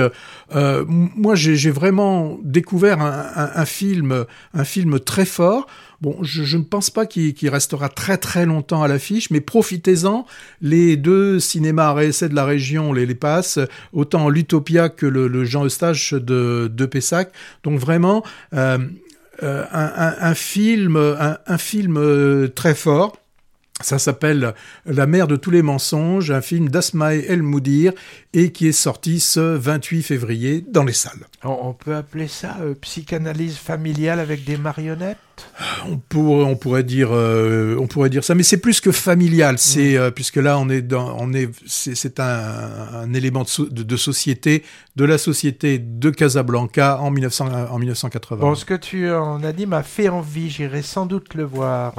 moi, j'ai vraiment découvert un film, un film très fort. Bon, je, ne pense pas qu'il restera très très longtemps à l'affiche, mais profitez-en. Les deux cinémas arrêts essais de la région les, les passent, autant l'Utopia que le, Jean Eustache de, de Pessac. Donc vraiment, euh, euh, un film euh, très fort. Ça s'appelle La mère de tous les mensonges, un film d'Asmae El Moudir et qui est sorti ce 28 février dans les salles. On, on peut appeler ça euh, psychanalyse familiale avec des marionnettes? On pourrait, on pourrait dire, euh, on pourrait dire ça, mais c'est plus que familial. C'est euh, puisque là on est dans, on est, c'est, c'est un, un élément de, so- de, de société, de la société de Casablanca en 1900, en 1980. Bon, ce que tu en as dit m'a fait envie, j'irai sans doute le voir.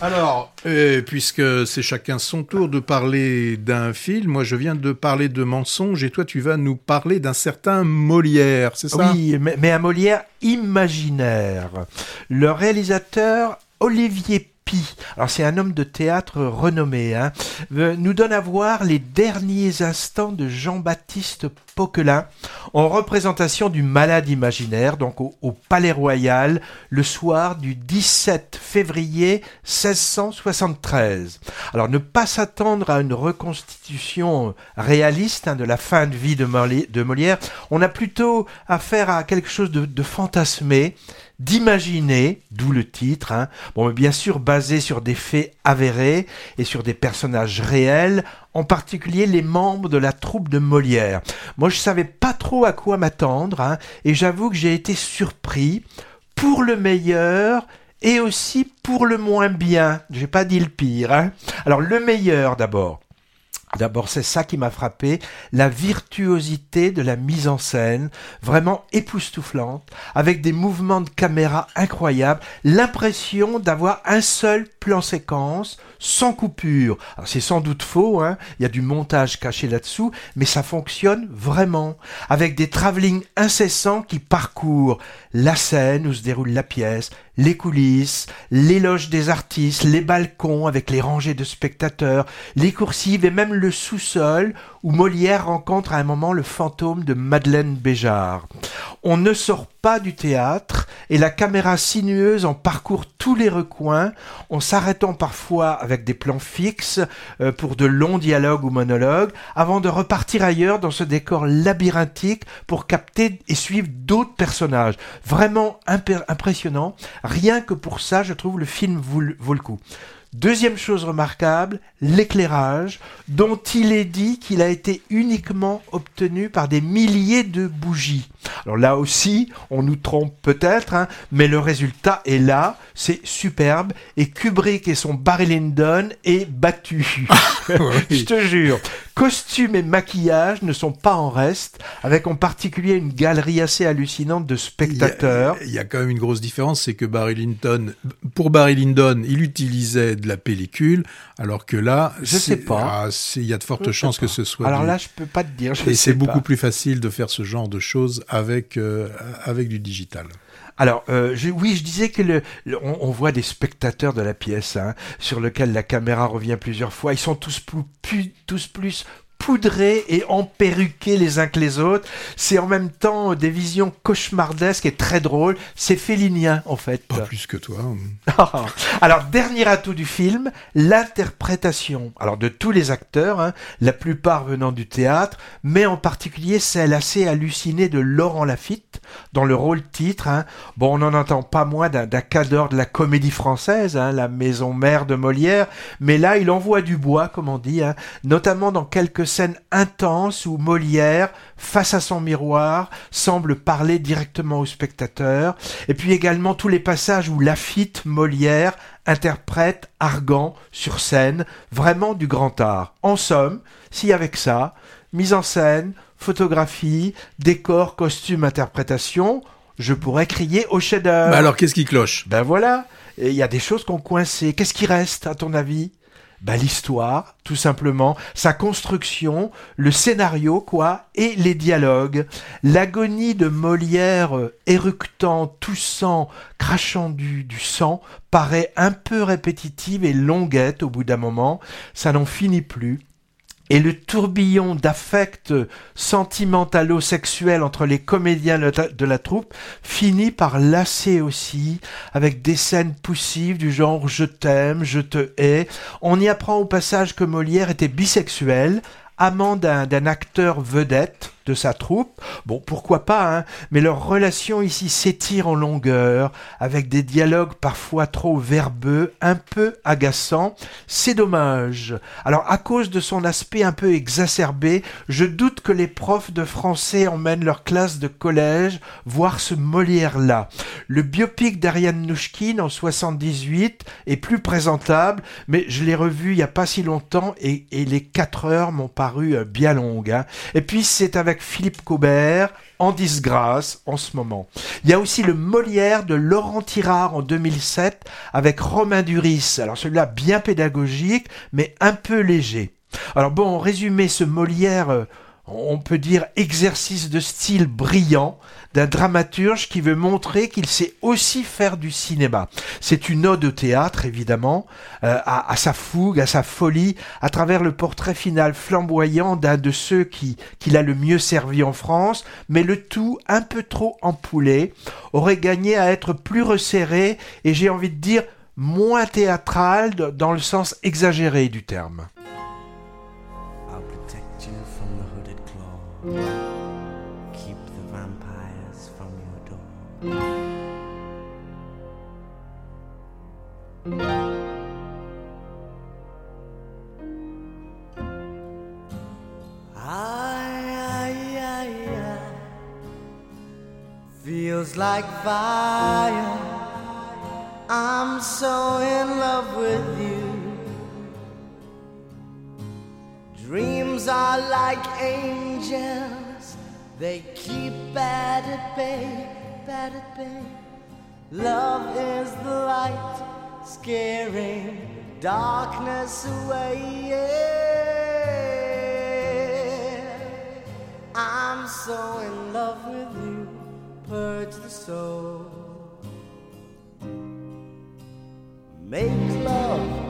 Alors, euh, puisque c'est chacun son tour de parler d'un film, moi je viens de parler de mensonges et toi tu vas nous parler d'un certain Molière, c'est ça? Oui, mais, mais un Molière imaginaire. Le réalisateur Olivier Pi, alors c'est un homme de théâtre renommé, hein, euh, nous donne à voir les derniers instants de Jean-Baptiste Poquelin en représentation du malade imaginaire, donc au, Palais Royal, le soir du 17 février 1673. Alors ne pas s'attendre à une reconstitution réaliste hein, de la fin de vie de, Moli- de Molière, on a plutôt affaire à quelque chose de, fantasmé, d'imaginer, d'où le titre, hein. bien sûr basé sur des faits avérés et sur des personnages réels, en particulier les membres de la troupe de Molière. Moi, je savais pas trop à quoi m'attendre, hein, et j'avoue que j'ai été surpris pour le meilleur et aussi pour le moins bien. J'ai pas dit le pire. Hein. Alors le meilleur d'abord. D'abord, c'est ça qui m'a frappé, la virtuosité de la mise en scène, vraiment époustouflante, avec des mouvements de caméra incroyables, l'impression d'avoir un seul plan séquence, sans coupure. C'est sans doute faux, hein, il y a du montage caché là-dessous, mais ça fonctionne vraiment, avec des travelling incessants qui parcourent la scène où se déroule la pièce, les coulisses, les loges des artistes, les balcons avec les rangées de spectateurs, les coursives et même le sous-sol où Molière rencontre à un moment le fantôme de Madeleine Béjart. On ne sort du théâtre et la caméra sinueuse en parcourt tous les recoins, en s'arrêtant parfois avec des plans fixes euh, pour de longs dialogues ou monologues, avant de repartir ailleurs dans ce décor labyrinthique pour capter et suivre d'autres personnages. Vraiment impressionnant. Rien que pour ça, je trouve le film vaut le coup. Deuxième chose remarquable, l'éclairage, dont il est dit qu'il a été uniquement obtenu par des milliers de bougies. Alors là aussi, on nous trompe peut-être, hein, mais le résultat est là, c'est superbe, et Kubrick et son Barry Lyndon est battu. Je te jure. Costumes et maquillage ne sont pas en reste, avec en particulier une galerie assez hallucinante de spectateurs. Il y, a, il y a quand même une grosse différence, c'est que Barry Lyndon, pour Barry Lyndon, il utilisait de la pellicule, alors que là, Je sais pas. ah, il y a de fortes Je chances que ce soit. Alors du- là, je peux pas te dire. je et c'est beaucoup plus facile de faire ce genre de choses avec euh, avec du digital. Alors, euh, oui, je disais que le, on voit des spectateurs de la pièce, hein, sur lequel la caméra revient plusieurs fois. Ils sont tous plus, plus- tous plus poudrés et emperruqués les uns que les autres. C'est en même temps des visions cauchemardesques et très drôles. C'est félinien, en fait. Pas plus que toi. Alors, dernier atout du film, l'interprétation. Alors, de tous les acteurs, hein, la plupart venant du théâtre, mais en particulier celle assez hallucinée de Laurent Lafitte, dans le rôle titre. hein. Bon, on n'en entend pas moins d'un cadre de la comédie française, hein, la maison mère de Molière, mais là, il envoie du bois, comme on dit, notamment dans quelques scènes intenses où Molière, face à son miroir, semble parler directement au spectateur. Et puis également tous les passages où Lafitte, Molière, interprète Argan sur scène, vraiment du grand art. En somme, si avec ça, mise en scène, photographie, décor, costume, interprétation, je pourrais crier au chef-d'œuvre. Bah alors, qu'est-ce qui cloche? Ben voilà, il y a des choses qui ont coincé. Qu'est-ce qui reste, à ton avis? Ben, l'histoire, tout simplement, sa construction, le scénario, quoi, et les dialogues. L'agonie de Molière, euh, éructant, toussant, crachant du, du sang, paraît un peu répétitive et longuette au bout d'un moment. Ça n'en finit plus. Et le tourbillon d'affect sentimentalo-sexuel entre les comédiens de la- troupe finit par lasser aussi, avec des scènes poussives du genre je t'aime, je te hais. On y apprend au passage que Molière était bisexuel, amant d'un acteur vedette de sa troupe. Bon, pourquoi pas, hein, mais leur relation ici s'étire en longueur, avec des dialogues parfois trop verbeux, un peu agaçants. C'est dommage. Alors, à cause de son aspect un peu exacerbé, je doute que les profs de français emmènent leur classe de collège voir ce Molière-là. Le biopic d'Ariane Nouchkine en 78 est plus présentable, mais je l'ai revu il y a pas si longtemps et, les quatre heures m'ont paru euh, bien longues. hein. Et puis c'est avec Philippe Cobert en disgrâce en ce moment. Il y a aussi le Molière de Laurent Tirard en 2007 avec Romain Duris. Alors celui-là bien pédagogique, mais un peu léger. Alors bon, en résumé, ce Molière, euh, on peut dire exercice de style brillant d'un dramaturge qui veut montrer qu'il sait aussi faire du cinéma. C'est une ode au théâtre, évidemment, euh, à, sa fougue, à sa folie, à travers le portrait final flamboyant d'un de ceux qui qu'il a le mieux servi en France, mais le tout un peu trop empoulé, aurait gagné à être plus resserré et j'ai envie de dire moins théâtral dans le sens exagéré du terme. Feels like fire. I'm so in love with you. Dreams are like angels, they keep at bay, at bay. Love is the light, scaring darkness away. Yeah. I'm so in love with you, purge the soul. Make love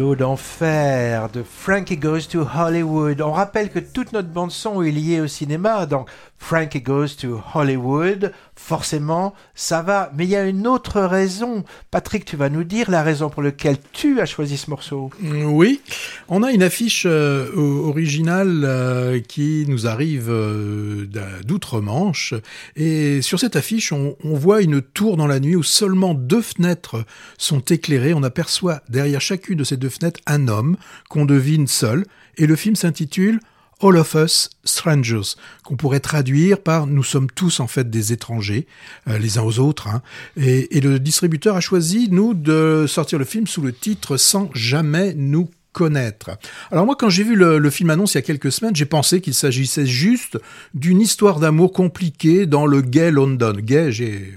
L'eau d'enfer de Frankie Goes to Hollywood. On rappelle que toute notre bande son est liée au cinéma, donc Frankie Goes to Hollywood, forcément, ça va. Mais il y a une autre raison. Patrick, tu vas nous dire la raison pour laquelle tu as choisi ce morceau. Mm, Oui, on a une affiche euh, originale euh, qui nous arrive euh, d'outre-Manche. Et sur cette affiche, on voit une tour dans la nuit où seulement deux fenêtres sont éclairées. On aperçoit derrière chacune de ces deux fenêtres un homme qu'on devine seul. Et le film s'intitule All of Us Strangers, qu'on pourrait traduire par Nous sommes tous en fait des étrangers, euh, les uns aux autres. hein. Et, le distributeur a choisi, nous, de sortir le film sous le titre Sans jamais nous connaître. Alors moi, quand j'ai vu le, le film annonce il y a quelques semaines, j'ai pensé qu'il s'agissait juste d'une histoire d'amour compliquée dans le gay London. Gay, j'ai...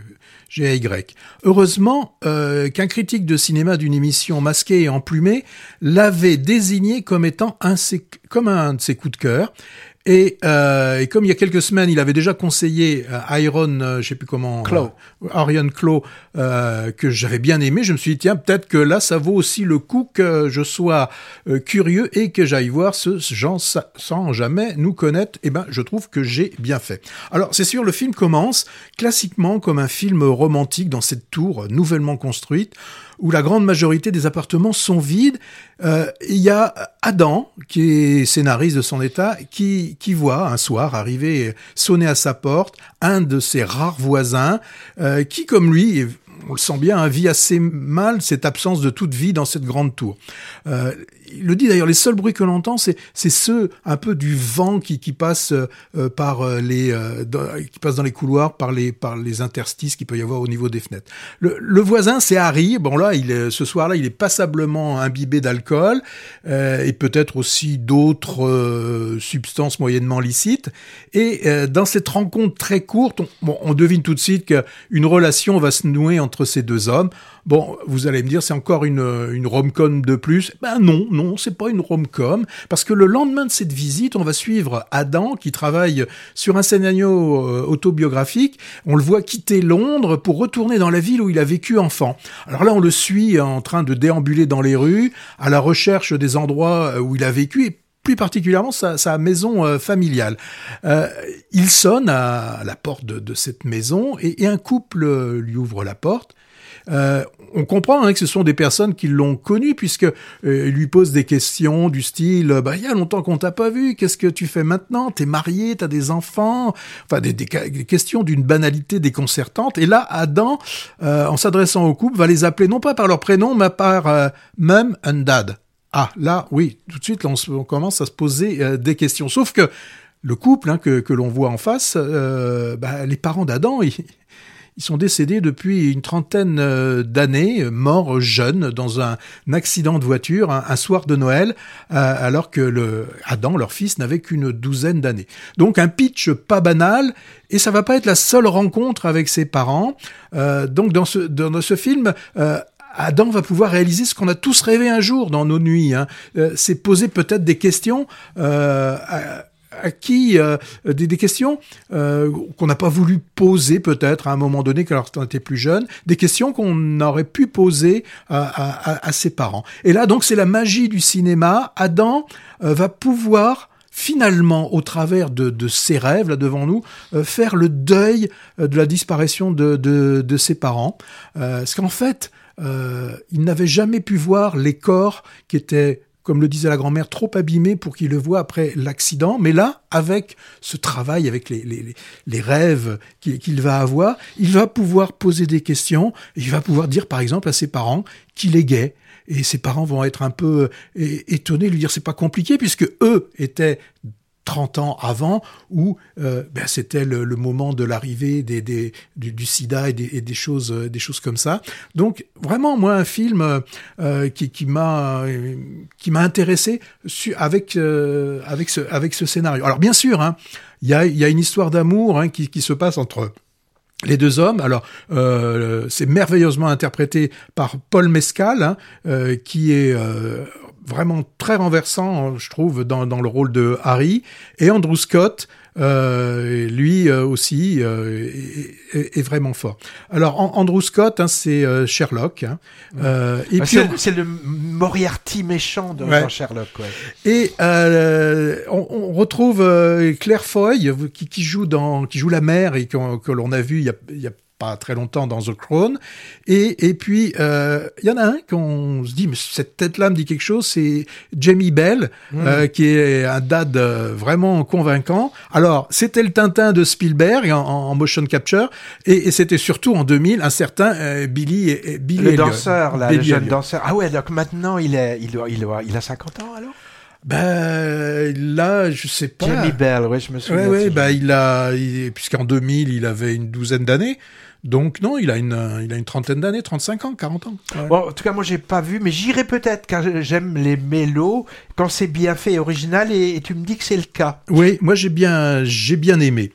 G-A-Y. Heureusement euh, qu'un critique de cinéma d'une émission masquée et emplumée l'avait désigné comme étant un, comme un de ses coups de cœur. Et, euh, et comme il y a quelques semaines, il avait déjà conseillé euh, Iron, euh, je sais plus comment, Claw. euh, Arion Claw, euh, que j'avais bien aimé, je me suis dit tiens peut-être que là ça vaut aussi le coup que je sois euh, curieux et que j'aille voir ce genre sa- sans jamais nous connaître. Et ben je trouve que j'ai bien fait. Alors c'est sûr, le film commence classiquement comme un film romantique dans cette tour nouvellement construite où la grande majorité des appartements sont vides. Euh, Il y a Adam, qui est scénariste de son état, qui, voit un soir arriver sonner à sa porte un de ses rares voisins, euh, qui comme lui, on le sent bien, vit assez mal cette absence de toute vie dans cette grande tour. Euh, il le dit d'ailleurs, les seuls bruits que l'on entend, c'est ceux un peu du vent qui, qui passe euh, euh, par euh, les dans, qui passe dans les couloirs, par les par les interstices qu'il peut y avoir au niveau des fenêtres. Le, voisin, c'est Harry. Bon là, ce soir-là, il est passablement imbibé d'alcool et peut-être aussi d'autres substances moyennement licites. Et dans cette rencontre très courte, on, on devine tout de suite qu'une relation va se nouer entre ces deux hommes. Bon, vous allez me dire, c'est encore une, une rom-com de plus? Ben non, non, c'est pas une rom-com, parce que le lendemain de cette visite, on va suivre Adam, qui travaille sur un scénario euh, autobiographique. On le voit quitter Londres pour retourner dans la ville où il a vécu enfant. Alors là, on le suit en train de déambuler dans les rues, à la recherche des endroits où il a vécu, et plus particulièrement sa, maison euh, familiale. Euh, il sonne à la porte de, cette maison et, un couple euh, lui ouvre la porte. Euh, on comprend hein, que ce sont des personnes qui l'ont connu puisque euh, lui pose des questions du style bah il y a longtemps qu'on t'a pas vu qu'est-ce que tu fais maintenant? T'es marié t'as des enfants? Enfin des, des, des questions d'une banalité déconcertante. Et là Adam euh, en s'adressant au couple va les appeler non pas par leur prénom mais par euh, mum and dad. Ah là oui tout de suite là, on, se- on commence à se poser euh, des questions. Sauf que le couple hein, que, que l'on voit en face euh, bah, les parents d'Adam ils, ils sont décédés depuis une trentaine euh, d'années, euh, morts jeunes dans un, accident de voiture un, soir de Noël, euh, alors que Adam, leur fils, n'avait qu'une douzaine d'années. Donc un pitch pas banal, et ça va pas être la seule rencontre avec ses parents. Donc dans ce, dans ce film, Adam va pouvoir réaliser ce qu'on a tous rêvé un jour dans nos nuits. Hein. C'est poser peut-être des questions à qui euh, des, des questions euh, qu'on n'a pas voulu poser peut-être à un moment donné quand on était plus jeune, des questions qu'on aurait pu poser à, à- à ses parents. Et là donc c'est la magie du cinéma. Adam euh, va pouvoir finalement, au travers de, de ses rêves là devant nous, euh, faire le deuil euh, de la disparition de, de, de ses parents. Euh, parce qu'en fait, euh, il n'avait jamais pu voir les corps qui étaient comme le disait la grand-mère, trop abîmés pour qu'il le voit après l'accident. Mais là, avec ce travail, avec les, les, les- rêves qu'il va avoir, il va pouvoir poser des questions. Il va pouvoir dire, par exemple, à ses parents qu'il est gay. Et ses parents vont être un peu euh, étonnés, lui dire c'est pas compliqué puisque eux étaient 30 ans avant où euh, ben, c'était le, le moment de l'arrivée des, des, du, du sida et des, et des choses euh, des choses comme ça. Donc vraiment moi un film euh, qui, qui m'a qui m'a intéressé avec euh, avec ce avec ce scénario. Alors bien sûr hein, il y a y a une histoire d'amour hein, qui, qui se passe entre les deux hommes, alors euh, c'est merveilleusement interprété par Paul Mescal, hein, euh, qui est euh, vraiment très renversant, je trouve, dans, dans le rôle de Harry. Et Andrew Scott, euh, lui euh, aussi, euh, est, est- vraiment fort. Alors, An- Andrew Scott, hein, c'est euh, Sherlock. hein. Euh, et Ah, puis, c'est, le Moriarty méchant de Ouais. Sherlock. Ouais. Et euh, on, on retrouve euh, Claire Foy qui, qui joue dans qui joue la mère et que l'on a vu il y a, il y a pas très longtemps dans The Crown. Et, et puis euh, il y en a un qu'on se dit mais cette tête-là me dit quelque chose, c'est Jamie Bell euh, qui est un dad euh, vraiment convaincant. Alors c'était le Tintin de Spielberg en, en motion capture et, et c'était surtout en 2000 un certain euh, Billy et, Billy Le Elliot. danseur, là, le Billy jeune Elliot. danseur. Ah ouais, donc maintenant il, est, il, doit- il, doit- il a 50 ans alors? Ben là je sais pas. Jamie Bell, ouais, je me souviens. De ouais, jeu. il a, puisqu'en 2000, il avait une douzaine d'années. Donc, non, il a une, euh, il a une trentaine d'années, 35 ans, 40 ans. Ouais. Bon, en tout cas, moi, j'ai pas vu, mais j'irai peut-être, car j'aime les mélos, quand c'est bien fait et original, et, et tu me dis que c'est le cas. Oui, moi, j'ai bien, j'ai bien aimé.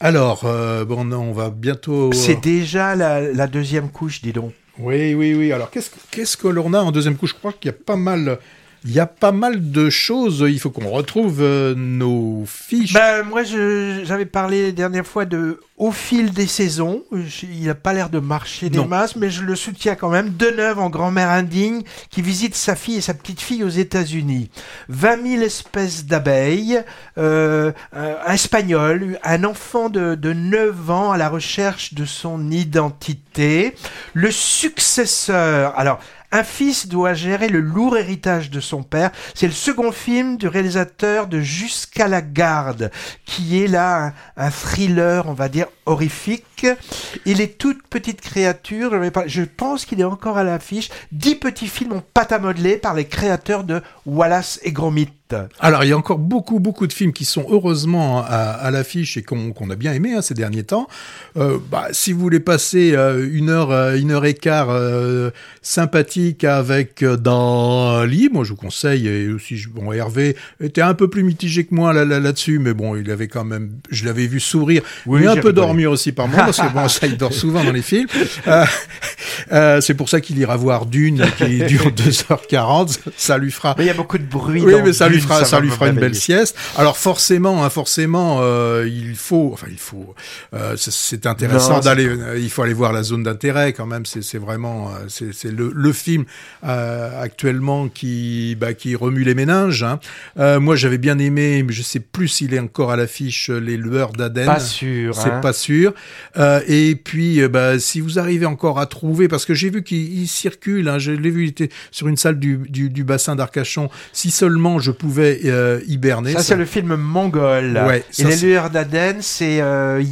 Alors, euh, bon, non, on va bientôt. C'est déjà la, la deuxième couche, dis donc. Oui, oui, oui. Alors, qu'est-ce, qu'est-ce que l'on a en deuxième coup Je crois qu'il y a pas mal, il y a pas mal de choses. Il faut qu'on retrouve euh, nos fiches. Ben, moi, je- j'avais parlé la dernière fois de Au fil des saisons. Je- il a pas l'air de marcher des Non. masses, mais je le soutiens quand même. Deneuve en grand-mère indigne qui visite sa fille et sa petite-fille aux États-Unis. 20 000 espèces d'abeilles. Euh, un un espagnol, un enfant de, de 9 ans à la recherche de son identité. Le successeur. Alors, un fils doit gérer le lourd héritage de son père. C'est le second film du réalisateur de Jusqu'à la garde, qui est là un, thriller, on va dire, horrifique. Il est toute petite créature. Je pense qu'il est encore à l'affiche. Dix petits films en pâte à modeler par les créateurs de Wallace et Gromit. Alors, il y a encore beaucoup, beaucoup de films qui sont heureusement à, à l'affiche et qu'on a bien aimé hein, ces derniers temps. Euh, bah, si vous voulez passer euh, une heure, euh, une heure et quart euh, sympathique avec euh, lit, moi je vous conseille. Et aussi, bon, Hervé était un peu plus mitigé que moi là- là- là-dessus, mais bon, il avait quand même, je l'avais vu sourire, Oui, mais un peu dormir aussi par moment parce que bon, ça il dort souvent dans les films. Euh, euh, c'est pour ça qu'il ira voir Dune qui dure 2h40, ça lui fera Mais il y a beaucoup de bruit. oui, dans mais ça lui fera, ça, lui fera une belle sieste. Alors forcément, hein, forcément, euh, il faut, enfin il faut, c'est- intéressant d'aller, il faut aller voir la zone d'intérêt quand même. C'est vraiment, c'est le, le film actuellement qui, bah, qui remue les méninges. hein. Moi, j'avais bien aimé, mais je sais plus s'il est encore à l'affiche, les lueurs d'Aden. Pas sûr. C'est hein. pas sûr. Euh, et puis, euh, bah, si vous arrivez encore à trouver, parce que j'ai vu qu'il il circule, hein, je l'ai vu, il était sur une salle du, du, du bassin d'Arcachon. Si seulement je pouvais euh, hiberner. Ça, ça- c'est le film mongol. Ouais, Et ça, les c'est- lueurs d'Aden, c'est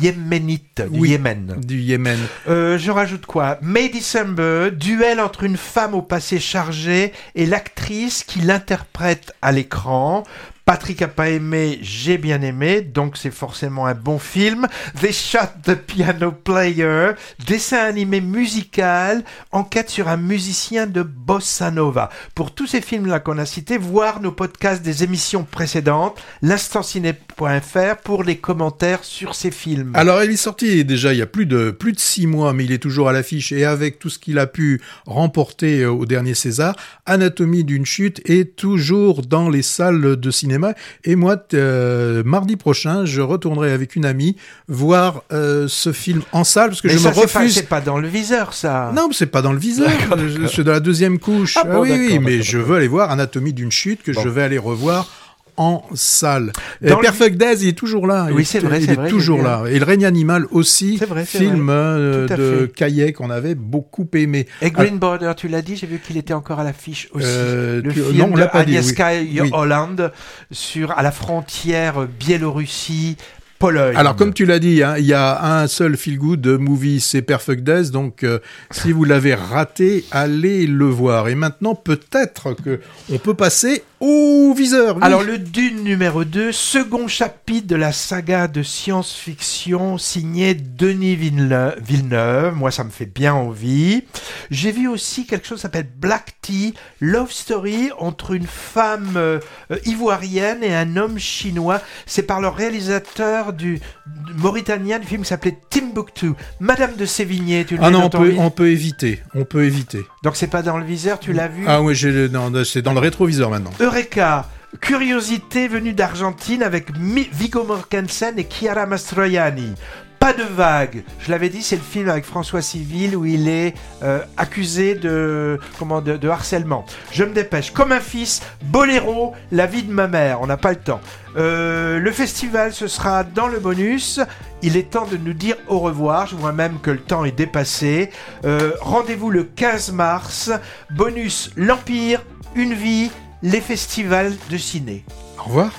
yéménite, du Oui. Yémen. du Yémen. Je rajoute quoi? May December, duel entre une femme au passé chargé et l'actrice qui l'interprète à l'écran. Patrick a pas aimé, j'ai bien aimé, donc c'est forcément un bon film. They Shot the Piano Player, dessin animé musical, enquête sur un musicien de bossa nova. Pour tous ces films-là qu'on a cités, voir nos podcasts des émissions précédentes, l'instantciné.fr pour les commentaires sur ces films. Alors, il est sorti déjà il y a plus de plus de six mois, mais il est toujours à l'affiche et avec tout ce qu'il a pu remporter euh, au dernier César, Anatomie d'une chute est toujours dans les salles de cinéma. Et moi, euh, mardi prochain, je retournerai avec une amie voir euh, ce film en salle parce que Mais je ça, me pas- refuse. C'est pas dans le viseur, ça. Non, mais c'est pas dans le viseur. Je- C'est de la deuxième couche. Ah bon, oui, oui, mais je veux aller voir Anatomie d'une chute que Bon. je vais aller revoir en salle. Dans le- Perfect Days, il est toujours là. Oui, c'est vrai, Il est vrai, toujours là. Et Le règne animal aussi, vrai, film euh, de. Caillet qu'on avait beaucoup aimé. Et Green Border, tu l'as dit, j'ai vu qu'il était encore à l'affiche aussi. Euh, le tu- film non, on de pas dit, Agnieszka oui. Holland sur à la frontière Biélorussie. Pologne. Alors, comme tu l'as dit, hein, il y a un seul feel-good movie, c'est Perfect Days. Donc, euh, si vous l'avez raté, allez le voir. Et maintenant, peut-être que on peut passer Oh, viseur oui. Alors le Dune numéro 2, second chapitre de la saga de science-fiction signé Denis Villeneuve. Villeneuve. Moi ça me fait bien envie. J'ai vu aussi quelque chose qui s'appelle Black Tea, Love Story entre une femme euh, euh, ivoirienne et un homme chinois. C'est par le réalisateur du, du mauritanien du film qui s'appelait Timbuktu. Madame de Sévigné, tu le Ah non, on peut, vi- on peut éviter. On peut éviter. Donc c'est pas dans le viseur, tu l'as vu? Ah oui, non, c'est dans le rétroviseur maintenant. Eureka Curiosité venue d'Argentine avec Viggo Mortensen et Chiara Mastroianni. Pas de vague. Je l'avais dit, c'est le film avec François Civil où il est euh, accusé de, comment, de harcèlement. Je me dépêche. Comme un fils, Boléro, la vie de ma mère. On n'a pas le temps. Euh, le festival, ce sera dans le bonus. Il est temps de nous dire au revoir. Je vois même que le temps est dépassé. Euh, Rendez-vous le 15 mars. Bonus L'Empire, une vie, les festivals de ciné. Au revoir.